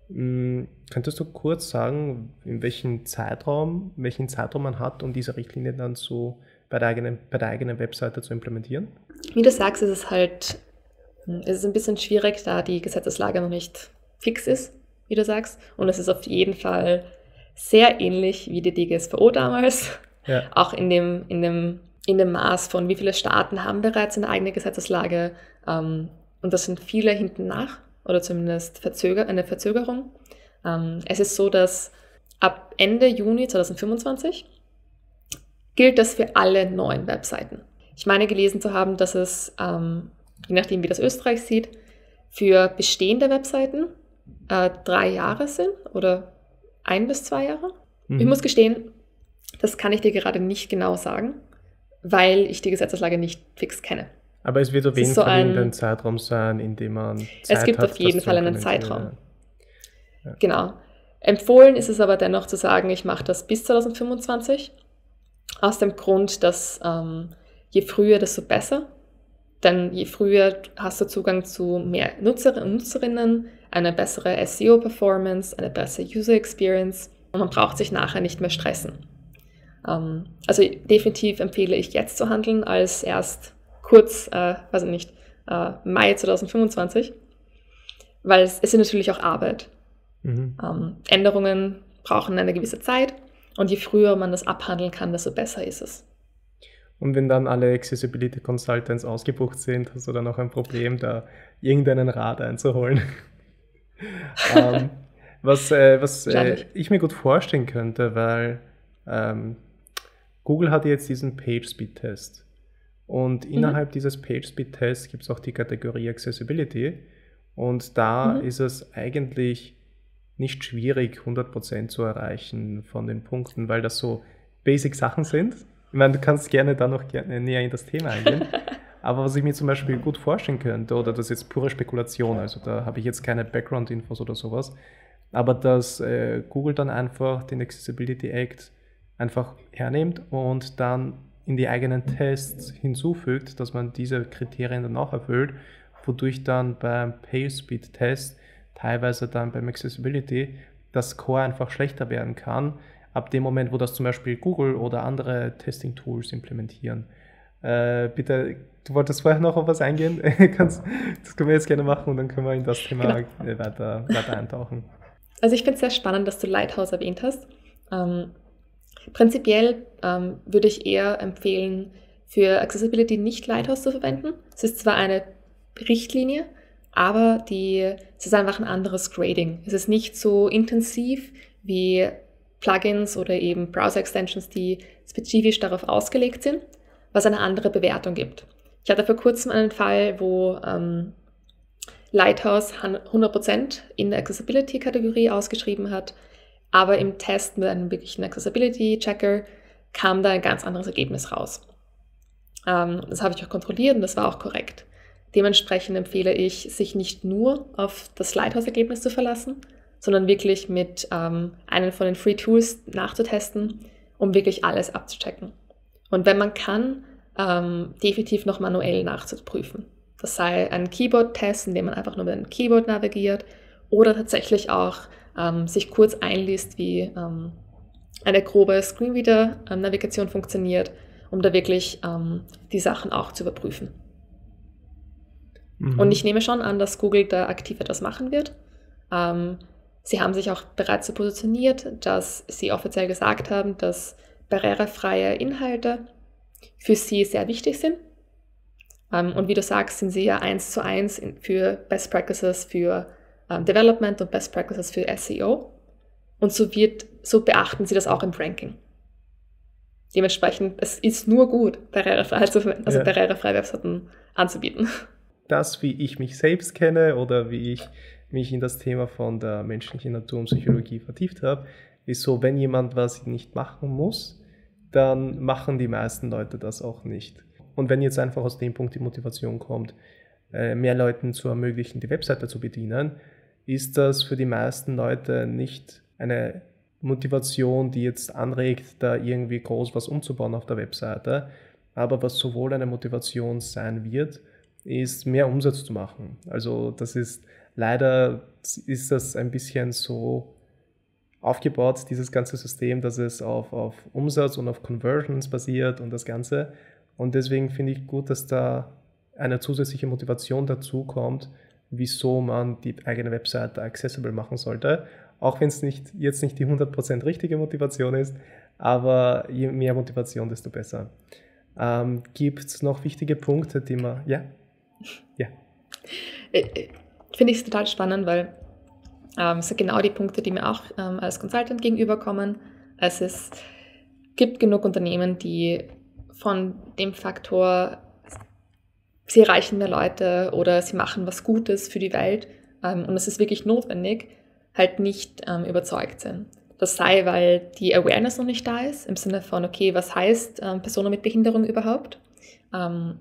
Hm, könntest du kurz sagen, in welchem Zeitraum, welchen Zeitraum man hat, um diese Richtlinien dann so bei der eigenen, bei der eigenen Webseite zu implementieren? Wie du sagst, ist es halt es ist ein bisschen schwierig, da die Gesetzeslage noch nicht fix ist, wie du sagst. Und es ist auf jeden Fall sehr ähnlich wie die DGSVO damals. Ja. Auch in dem, in, dem, in dem Maß von, wie viele Staaten haben bereits eine eigene Gesetzeslage. Ähm, und das sind viele hinten nach oder zumindest verzöger, eine Verzögerung. Ähm, es ist so, dass ab Ende Juni 2025 gilt das für alle neuen Webseiten. Ich meine gelesen zu haben, dass es ähm, je nachdem wie das Österreich sieht, für bestehende Webseiten äh, drei Jahre sind oder ein bis zwei Jahre. Mhm. Ich muss gestehen, das kann ich dir gerade nicht genau sagen, weil ich die Gesetzeslage nicht fix kenne. Aber es wird auf jeden so Fall ein, irgendein Zeitraum sein, in dem man Zeit Es gibt hat, auf jeden Fall einen Zeitraum. Ja. Genau. Empfohlen ist es aber dennoch zu sagen, ich mache das bis 2025. Aus dem Grund, dass ähm, je früher, desto besser. Denn je früher hast du Zugang zu mehr Nutzerinnen und Nutzerinnen, eine bessere SEO-Performance, eine bessere User Experience und man braucht sich nachher nicht mehr stressen. Ähm, also definitiv empfehle ich jetzt zu handeln, als erst kurz, äh, weiß ich nicht, äh, Mai 2025, weil es, ist natürlich auch Arbeit. Mhm. Ähm, Änderungen brauchen eine gewisse Zeit und je früher man das abhandeln kann, desto besser ist es. Und wenn dann alle Accessibility Consultants ausgebucht sind, hast du dann auch ein Problem, da irgendeinen Rat einzuholen. (laughs) ähm, was äh, was äh, ich mir gut vorstellen könnte, weil ähm, Google hat jetzt diesen Page Speed Test. Und mhm. innerhalb mhm. dieses Page Speed Tests gibt es auch die Kategorie Accessibility. Und da mhm. ist es eigentlich nicht schwierig, 100% zu erreichen von den Punkten, weil das so Basic-Sachen sind. Ich meine, du kannst gerne da noch gerne näher in das Thema eingehen. (laughs) Aber was ich mir zum Beispiel gut vorstellen könnte, oder das ist jetzt pure Spekulation, also da habe ich jetzt keine Background-Infos oder sowas, aber dass äh, Google dann einfach den Accessibility Act einfach hernimmt und dann in die eigenen Tests hinzufügt, dass man diese Kriterien dann auch erfüllt, wodurch dann beim PageSpeed-Test, teilweise dann beim Accessibility, das Score einfach schlechter werden kann, ab dem Moment, wo das zum Beispiel Google oder andere Testing-Tools implementieren. Äh, bitte, du wolltest vorher noch auf was eingehen? (laughs) das können wir jetzt gerne machen und dann können wir in das Thema genau. weiter, weiter eintauchen. Also ich finde es sehr spannend, dass du Lighthouse erwähnt hast. Ähm, Prinzipiell ähm, würde ich eher empfehlen, für Accessibility nicht Lighthouse zu verwenden. Es ist zwar eine Richtlinie, aber die, es ist einfach ein anderes Grading. Es ist nicht so intensiv wie Plugins oder eben Browser-Extensions, die spezifisch darauf ausgelegt sind, was eine andere Bewertung gibt. Ich hatte vor kurzem einen Fall, wo ähm, Lighthouse 100% in der Accessibility-Kategorie ausgeschrieben hat aber im Test mit einem wirklichen Accessibility-Checker kam da ein ganz anderes Ergebnis raus. Ähm, das habe ich auch kontrolliert und das war auch korrekt. Dementsprechend empfehle ich, sich nicht nur auf das Lighthouse-Ergebnis zu verlassen, sondern wirklich mit ähm, einem von den Free Tools nachzutesten, um wirklich alles abzuchecken. Und wenn man kann, ähm, definitiv noch manuell nachzuprüfen. Das sei ein Keyboard-Test, in dem man einfach nur mit einem Keyboard navigiert oder tatsächlich auch ähm, sich kurz einliest, wie ähm, eine grobe Screenreader-Navigation funktioniert, um da wirklich ähm, die Sachen auch zu überprüfen. Mhm. Und ich nehme schon an, dass Google da aktiv etwas machen wird. Ähm, sie haben sich auch bereits so positioniert, dass sie offiziell gesagt haben, dass barrierefreie Inhalte für sie sehr wichtig sind. Ähm, und wie du sagst, sind sie ja eins zu eins für Best Practices für ähm, Development und Best Practices für SEO. Und so, wird, so beachten sie das auch im Ranking. Dementsprechend, es ist nur gut, barrierefrei zu verwenden, also ja. barrierefreie Webseiten anzubieten. Das, wie ich mich selbst kenne oder wie ich mich in das Thema von der menschlichen Natur und Psychologie vertieft habe, ist so, wenn jemand was nicht machen muss, dann machen die meisten Leute das auch nicht. Und wenn jetzt einfach aus dem Punkt die Motivation kommt, äh, mehr Leuten zu ermöglichen, die Webseite zu bedienen, ist das für die meisten Leute nicht eine Motivation, die jetzt anregt, da irgendwie groß was umzubauen auf der Webseite. Aber was sowohl eine Motivation sein wird, ist mehr Umsatz zu machen. Also das ist leider ist das ein bisschen so aufgebaut, dieses ganze System, dass es auf, auf Umsatz und auf Conversions basiert und das Ganze. Und deswegen finde ich gut, dass da eine zusätzliche Motivation dazu kommt, wieso man die eigene Webseite accessible machen sollte. Auch wenn es nicht, jetzt nicht die 100% richtige Motivation ist, aber je mehr Motivation, desto besser. Ähm, Gibt es noch wichtige Punkte, die man. Ja? Ja. Äh, äh, finde ich es total spannend, weil ähm, es sind genau die Punkte, die mir auch ähm, als Consultant gegenüberkommen. Es ist, gibt genug Unternehmen, die von dem Faktor sie erreichen mehr Leute oder sie machen was Gutes für die Welt ähm, und es ist wirklich notwendig, halt nicht ähm, überzeugt sind. Das sei, weil die Awareness noch nicht da ist, im Sinne von, okay, was heißt ähm, Personen mit Behinderung überhaupt? Ähm,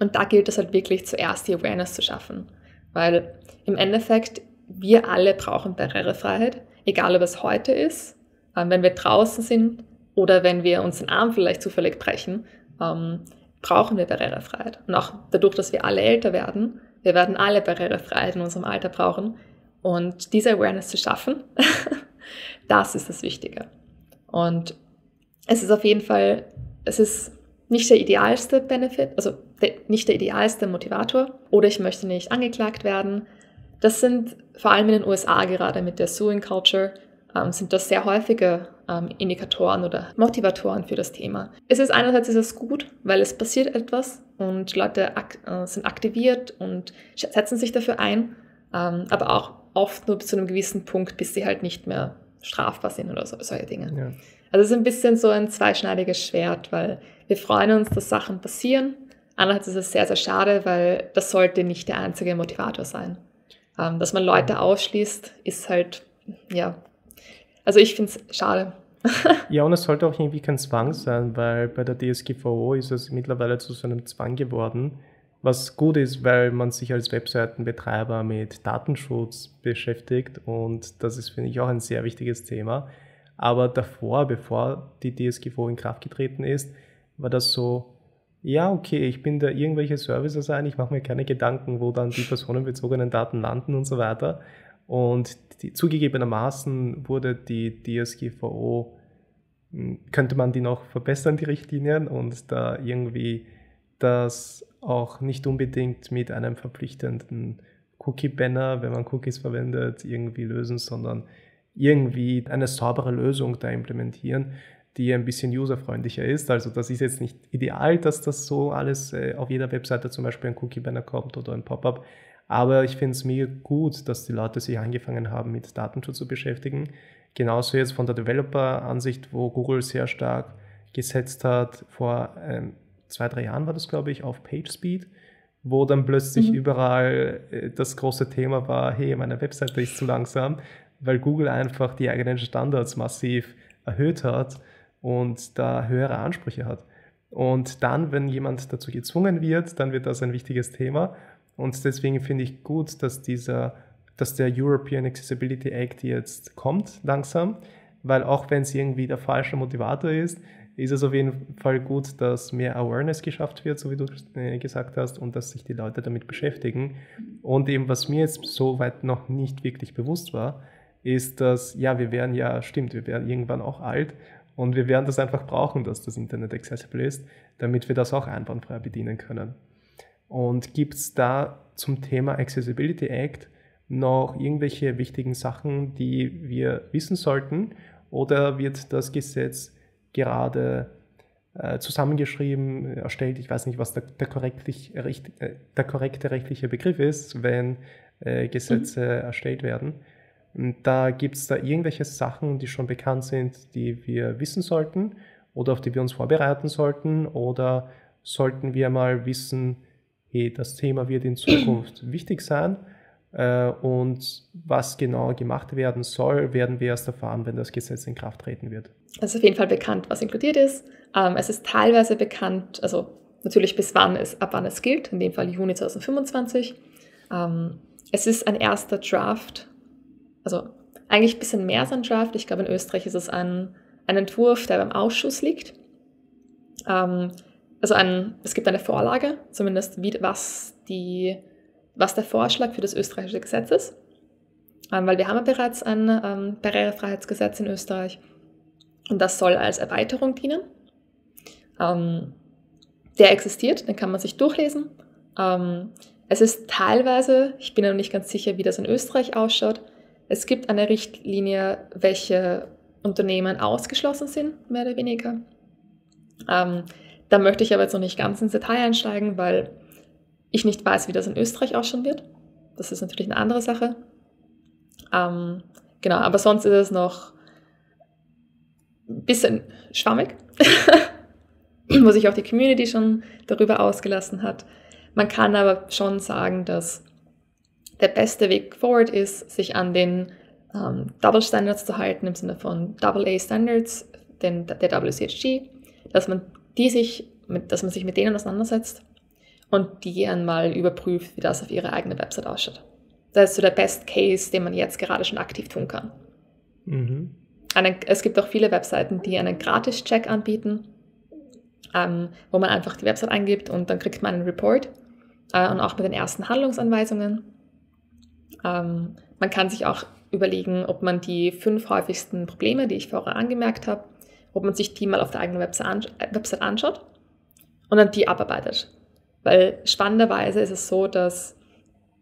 und da gilt es halt wirklich zuerst die Awareness zu schaffen, weil im Endeffekt wir alle brauchen Barrierefreiheit, egal ob es heute ist, ähm, wenn wir draußen sind oder wenn wir uns den Arm vielleicht zufällig brechen, ähm, brauchen wir Barrierefreiheit. Und auch dadurch, dass wir alle älter werden, wir werden alle Barrierefreiheit in unserem Alter brauchen. Und diese Awareness zu schaffen, (laughs) das ist das Wichtige. Und es ist auf jeden Fall, es ist nicht der idealste Benefit, also nicht der idealste Motivator oder ich möchte nicht angeklagt werden. Das sind vor allem in den USA gerade mit der Suing Culture, ähm, sind das sehr häufige ähm, Indikatoren oder Motivatoren für das Thema. Es ist einerseits ist es gut, weil es passiert etwas und Leute ak äh, sind aktiviert und setzen sich dafür ein, ähm, aber auch oft nur bis zu einem gewissen Punkt, bis sie halt nicht mehr strafbar sind oder so, solche Dinge. Ja. Also es ist ein bisschen so ein zweischneidiges Schwert, weil wir freuen uns, dass Sachen passieren. Andererseits ist es sehr, sehr schade, weil das sollte nicht der einzige Motivator sein. Ähm, dass man Leute ausschließt, ist halt, ja, also ich finde es schade. (laughs) ja, und es sollte auch irgendwie kein Zwang sein, weil bei der DSGVO ist es mittlerweile zu so einem Zwang geworden, was gut ist, weil man sich als Webseitenbetreiber mit Datenschutz beschäftigt und das ist, finde ich, auch ein sehr wichtiges Thema. Aber davor, bevor die DSGVO in Kraft getreten ist, war das so, ja, okay, ich bin da irgendwelche Services ein, ich mache mir keine Gedanken, wo dann die personenbezogenen Daten landen und so weiter. Und die, zugegebenermaßen wurde die DSGVO, hm, könnte man die noch verbessern, die Richtlinien, und da irgendwie das auch nicht unbedingt mit einem verpflichtenden Cookie-Banner, wenn man Cookies verwendet, irgendwie lösen, sondern irgendwie eine saubere Lösung da implementieren, die ein bisschen userfreundlicher ist. Also das ist jetzt nicht ideal, dass das so alles äh, auf jeder Webseite zum Beispiel ein Cookie-Banner kommt oder ein Pop-up, aber ich finde es mega gut, dass die Leute sich angefangen haben, mit Datenschutz zu beschäftigen. Genauso jetzt von der Developer-Ansicht, wo Google sehr stark gesetzt hat, vor ähm, zwei, drei Jahren war das, glaube ich, auf PageSpeed, wo dann plötzlich mhm. überall äh, das große Thema war, hey, meine Webseite ist zu langsam, weil Google einfach die eigenen Standards massiv erhöht hat und da höhere Ansprüche hat. Und dann, wenn jemand dazu gezwungen wird, dann wird das ein wichtiges Thema. Und deswegen finde ich gut, dass dieser, dass der European Accessibility Act jetzt kommt, langsam, weil auch wenn es irgendwie der falsche Motivator ist, ist es auf jeden Fall gut, dass mehr Awareness geschafft wird, so wie du äh, gesagt hast, und dass sich die Leute damit beschäftigen. Und eben, was mir jetzt soweit noch nicht wirklich bewusst war, ist, dass, ja, wir werden ja, stimmt, wir werden irgendwann auch alt und wir werden das einfach brauchen, dass das Internet accessible ist, damit wir das auch einwandfrei bedienen können. Und gibt es da zum Thema Accessibility Act noch irgendwelche wichtigen Sachen, die wir wissen sollten? Oder wird das Gesetz gerade äh, zusammengeschrieben, erstellt? Ich weiß nicht, was der, der, korrektlich, recht, äh, der korrekte rechtliche Begriff ist, wenn äh, Gesetze mhm. erstellt werden. Und da gibt es da irgendwelche Sachen, die schon bekannt sind, die wir wissen sollten oder auf die wir uns vorbereiten sollten? Oder sollten wir mal wissen, hey, das Thema wird in Zukunft (clears throat) wichtig sein äh, und was genau gemacht werden soll, werden wir erst erfahren, wenn das Gesetz in Kraft treten wird. Es ist auf jeden Fall bekannt, was inkludiert ist. Ähm, es ist teilweise bekannt, also natürlich bis wann es, ab wann es gilt, in dem Fall Juni 2025. Ähm, es ist ein erster Draft, also eigentlich ein bisschen mehr als ein Draft. Ich glaube, in Österreich ist es ein, ein Entwurf, der beim Ausschuss liegt. Ähm, also ein, es gibt eine Vorlage, zumindest wie, was, die, was der Vorschlag für das österreichische Gesetz ist. Ähm, weil wir haben ja bereits ein ähm, Barrierefreiheitsgesetz in Österreich und das soll als Erweiterung dienen. Ähm, der existiert, den kann man sich durchlesen. Ähm, es ist teilweise, ich bin noch nicht ganz sicher, wie das in Österreich ausschaut, es gibt eine Richtlinie, welche Unternehmen ausgeschlossen sind, mehr oder weniger. Da möchte ich aber jetzt noch nicht ganz ins Detail einsteigen, weil ich nicht weiß, wie das in Österreich ausschauen wird. Das ist natürlich eine andere Sache. Ähm, genau, aber sonst ist es noch ein bisschen schwammig, (laughs) wo sich auch die Community schon darüber ausgelassen hat. Man kann aber schon sagen, dass der beste Weg forward ist, sich an den ähm, Double Standards zu halten, im Sinne von Double A Standards, den, der WCHG, dass man die sich mit, dass man sich mit denen auseinandersetzt und die einmal überprüft, wie das auf ihre eigene Website ausschaut. Das ist so der Best Case, den man jetzt gerade schon aktiv tun kann. Mhm. Eine, es gibt auch viele Webseiten, die einen Gratis-Check anbieten, ähm, wo man einfach die Website eingibt und dann kriegt man einen Report äh, und auch mit den ersten Handlungsanweisungen. Ähm, man kann sich auch überlegen, ob man die fünf häufigsten Probleme, die ich vorher angemerkt habe, ob man sich die mal auf der eigenen Website, anschaut und dann die abarbeitet. Weil spannenderweise ist es so, dass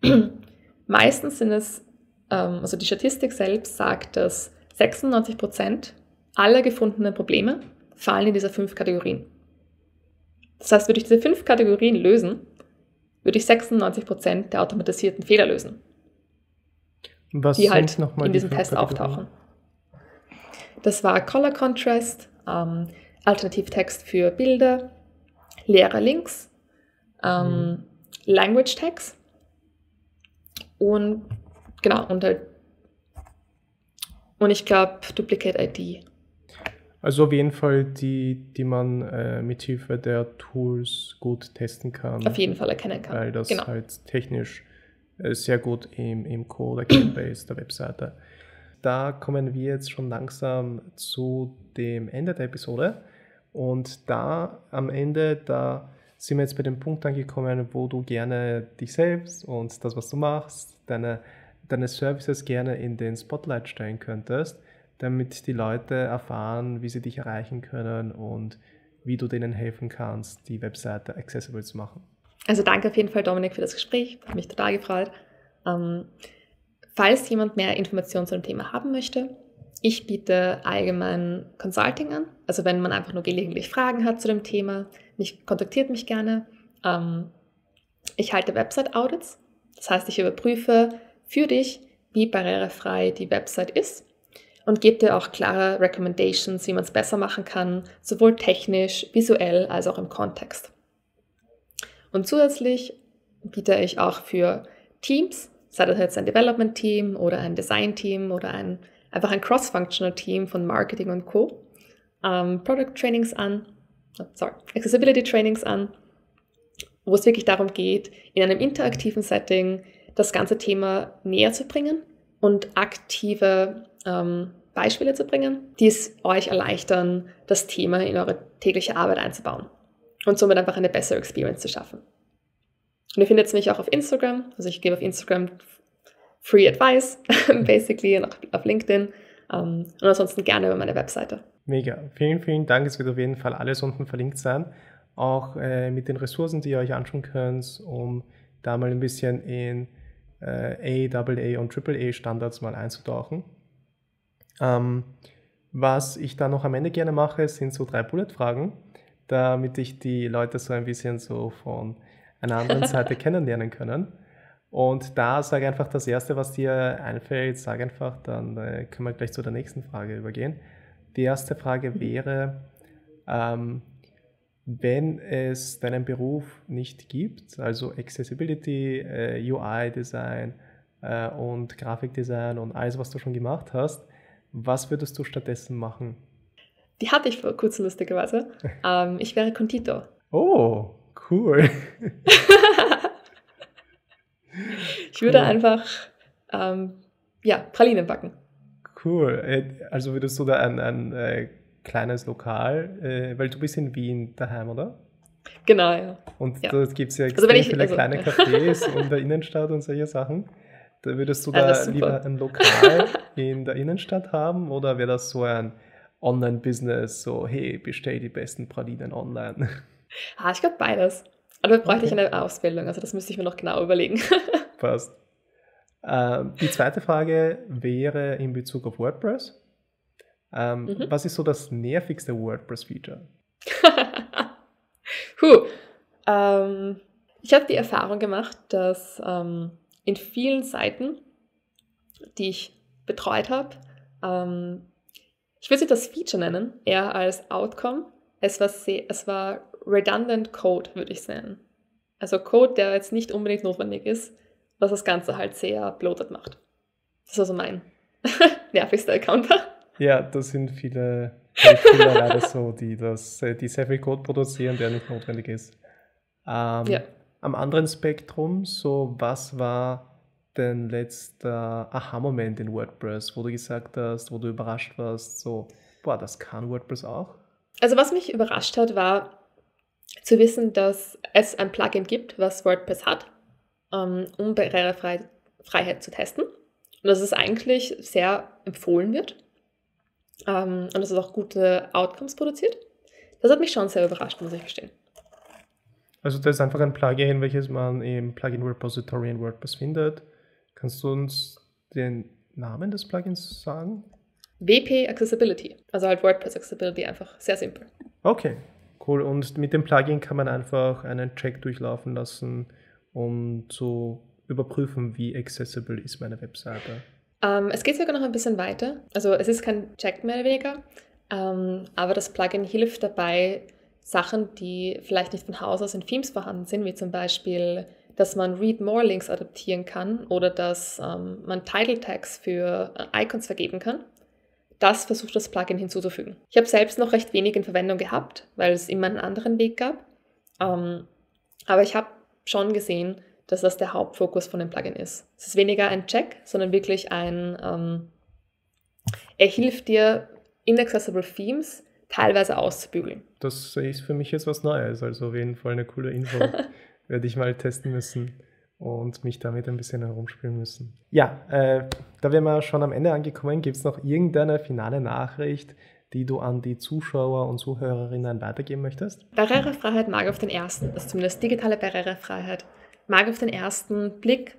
(clears throat) meistens sind es, ähm, also die Statistik selbst sagt, dass 96 Prozent aller gefundenen Probleme fallen in diese fünf Kategorien. Das heißt, würde ich diese fünf Kategorien lösen, würde ich 96 Prozent der automatisierten Fehler lösen. Was die halt in diesem die Test auftauchen. Das war Color Contrast, ähm, Alternativtext für Bilder, leere Links, ähm, mhm. Language Tags und genau, und halt und ich glaube Duplicate ID. Also auf jeden Fall die, die man äh, mit Hilfe der Tools gut testen kann. Auf jeden Fall erkennen kann. Weil das genau. halt technisch äh, sehr gut im, im Code erkennbar ist der Webseite. Da kommen wir jetzt schon langsam zu dem Ende der Episode. Und da am Ende, da sind wir jetzt bei dem Punkt angekommen, wo du gerne dich selbst und das, was du machst, deine, deine Services gerne in den Spotlight stellen könntest, damit die Leute erfahren, wie sie dich erreichen können und wie du denen helfen kannst, die Webseite accessible zu machen. Also danke auf jeden Fall, Dominik, für das Gespräch. Hat mich total gefreut. Ähm, falls jemand mehr Informationen zu dem Thema haben möchte, ich biete allgemein Consulting an. Also wenn man einfach nur gelegentlich Fragen hat zu dem Thema, mich kontaktiert mich gerne. Ähm, ich halte Website-Audits. Das heißt, ich überprüfe für dich, wie barrierefrei die Website ist und gebe dir auch klare Recommendations, wie man es besser machen kann, sowohl technisch, visuell als auch im Kontext. Und zusätzlich biete ich auch für Teams, sei das jetzt ein Development-Team oder ein Design-Team oder ein, einfach ein Cross-Functional-Team von Marketing und Co., ähm, Product-Trainings an, oh, sorry, Accessibility-Trainings an, wo es wirklich darum geht, in einem interaktiven Setting das ganze Thema näher zu bringen und aktive ähm, Beispiele zu bringen, die es euch erleichtern, das Thema in eure tägliche Arbeit einzubauen und somit einfach eine bessere Experience zu schaffen. Und ihr findet mich auch auf Instagram. Also ich gebe auf Instagram Free Advice, (laughs) basically, und auch auf LinkedIn. Um, ähm, und ansonsten gerne über meine Webseite. Mega. Vielen, vielen Dank. Es wird auf jeden Fall alles unten verlinkt sein. Auch äh, mit den Ressourcen, die ihr euch anschauen könnt, um da mal ein bisschen in äh, A, AA und AAA Standards mal einzutauchen. Ähm, was ich da noch am Ende gerne mache, sind so drei Bullet-Fragen, damit ich die Leute so ein bisschen so von einer anderen Seite kennenlernen können. Und da sage einfach das Erste, was dir einfällt, sag einfach, dann äh, können wir gleich zu der nächsten Frage übergehen. Die erste Frage wäre, ähm, wenn es deinen Beruf nicht gibt, also Accessibility, äh, UI-Design äh, und Grafikdesign und alles, was du schon gemacht hast, was würdest du stattdessen machen? Die hatte ich vor kurzem lustigerweise. (laughs) ähm, ich wäre Konditor. Oh, cool. (laughs) ich würde cool. einfach ähm, ja, Pralinen backen. Cool. Äh, also würdest du da ein, ein äh, kleines Lokal, äh, weil du bist in Wien daheim, oder? Genau, ja. Und ja. da gibt es ja extrem also ich, viele also, kleine Cafés (laughs) in der Innenstadt und solche Sachen. Da würdest du da ja, lieber ein Lokal in der Innenstadt haben oder wäre das so ein Online-Business, so hey, bestell die besten Pralinen online? (laughs) Ah, ich glaube beides. Aber bräuchte okay. ich eine Ausbildung, also das müsste ich mir noch genau überlegen. (laughs) Passt. Ähm, die zweite Frage wäre in Bezug auf WordPress. Ähm, mhm. Was ist so das nervigste WordPress-Feature? (laughs) Puh. Ähm, ich habe die Erfahrung gemacht, dass ähm, in vielen Seiten, die ich betreut habe, ähm, ich würde sie das Feature nennen, eher als Outcome. Es war, sehr, es war redundant Code, würde ich sagen. Also Code, der jetzt nicht unbedingt notwendig ist, was das Ganze halt sehr bloated macht. Das ist also mein, (laughs) nervigster Account. Ja, das sind viele Spieler leider so, die, das, äh, die sehr viel Code produzieren, der nicht notwendig ist. Ähm, ja. Am anderen Spektrum, so was war dein letzter Aha-Moment in WordPress, wo du gesagt hast, wo du überrascht warst, so, boah, das kann WordPress auch? Also was mich überrascht hat, war zu wissen, dass es ein Plugin gibt, was WordPress hat, ähm, um Barrierefreiheit zu testen. Und dass es eigentlich sehr empfohlen wird ähm, und dass es auch gute Outcomes produziert. Das hat mich schon sehr überrascht, muss ich gestehen. Also das ist einfach ein Plugin, welches man im Plugin Repository in WordPress findet. Kannst du uns den Namen des Plugins sagen? WP Accessibility, also halt WordPress Accessibility einfach sehr simpel. Okay, cool. Und mit dem Plugin kann man einfach einen Check durchlaufen lassen, um zu überprüfen, wie accessible ist meine Webseite. Ähm, es geht sogar noch ein bisschen weiter. Also es ist kein Check mehr oder weniger, ähm, aber das Plugin hilft dabei, Sachen, die vielleicht nicht von Haus aus in Themes vorhanden sind, wie zum Beispiel, dass man Read More Links adaptieren kann oder dass ähm, man Title Tags für äh, Icons vergeben kann. Das versucht das Plugin hinzuzufügen. Ich habe selbst noch recht wenig in Verwendung gehabt, weil es immer einen anderen Weg gab. Ähm, aber ich habe schon gesehen, dass das der Hauptfokus von dem Plugin ist. Es ist weniger ein Check, sondern wirklich ein, ähm, er hilft dir, inaccessible Themes teilweise auszubügeln. Das ist für mich jetzt was Neues, also auf jeden Fall eine coole Info. (laughs) Werde ich mal testen müssen und mich damit ein bisschen herumspielen müssen. Ja, äh, da wären wir schon am Ende angekommen. Gibt es noch irgendeine finale Nachricht, die du an die Zuschauer und Zuhörerinnen weitergeben möchtest? Barrierefreiheit mag auf den ersten, also zumindest digitale Barrierefreiheit, mag auf den ersten Blick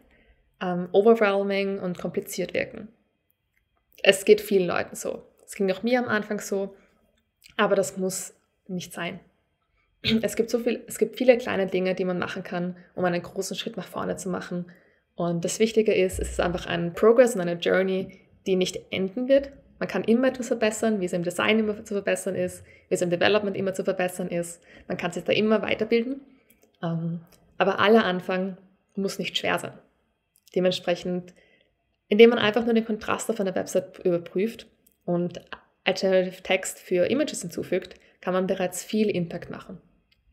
ähm, overwhelming und kompliziert wirken. Es geht vielen Leuten so. Es ging auch mir am Anfang so, aber das muss nicht sein. (clears throat) Es gibt, so viel, es gibt viele kleine Dinge, die man machen kann, um einen großen Schritt nach vorne zu machen. Und das Wichtige ist, es ist einfach ein Progress und eine Journey, die nicht enden wird. Man kann immer etwas verbessern, wie es im Design immer zu verbessern ist, wie es im Development immer zu verbessern ist. Man kann sich da immer weiterbilden. Ähm, aber aller Anfang muss nicht schwer sein. Dementsprechend, indem man einfach nur den Kontrast auf einer Website überprüft und Alternative Text für Images hinzufügt, kann man bereits viel Impact machen.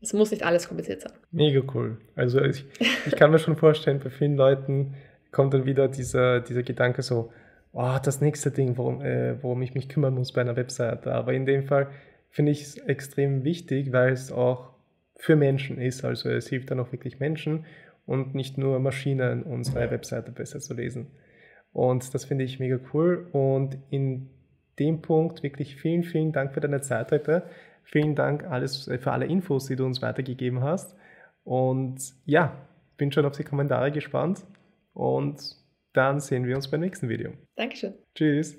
Es muss nicht alles kompliziert sein. Mega cool. Also ich, ich kann mir schon vorstellen, bei vielen Leuten kommt dann wieder dieser, dieser Gedanke so, oh, das nächste Ding, worum, äh, worum ich mich kümmern muss bei einer Webseite. Aber in dem Fall finde ich es extrem wichtig, weil es auch für Menschen ist. Also es hilft dann auch wirklich Menschen und nicht nur Maschinen, unsere Webseite besser zu lesen. Und das finde ich mega cool. Und in dem Punkt wirklich vielen, vielen Dank für deine Zeit heute. Vielen Dank alles, äh, für alle Infos, die du uns weitergegeben hast. Und ja, bin schon auf die Kommentare gespannt. Und dann sehen wir uns beim nächsten Video. Dankeschön. Tschüss.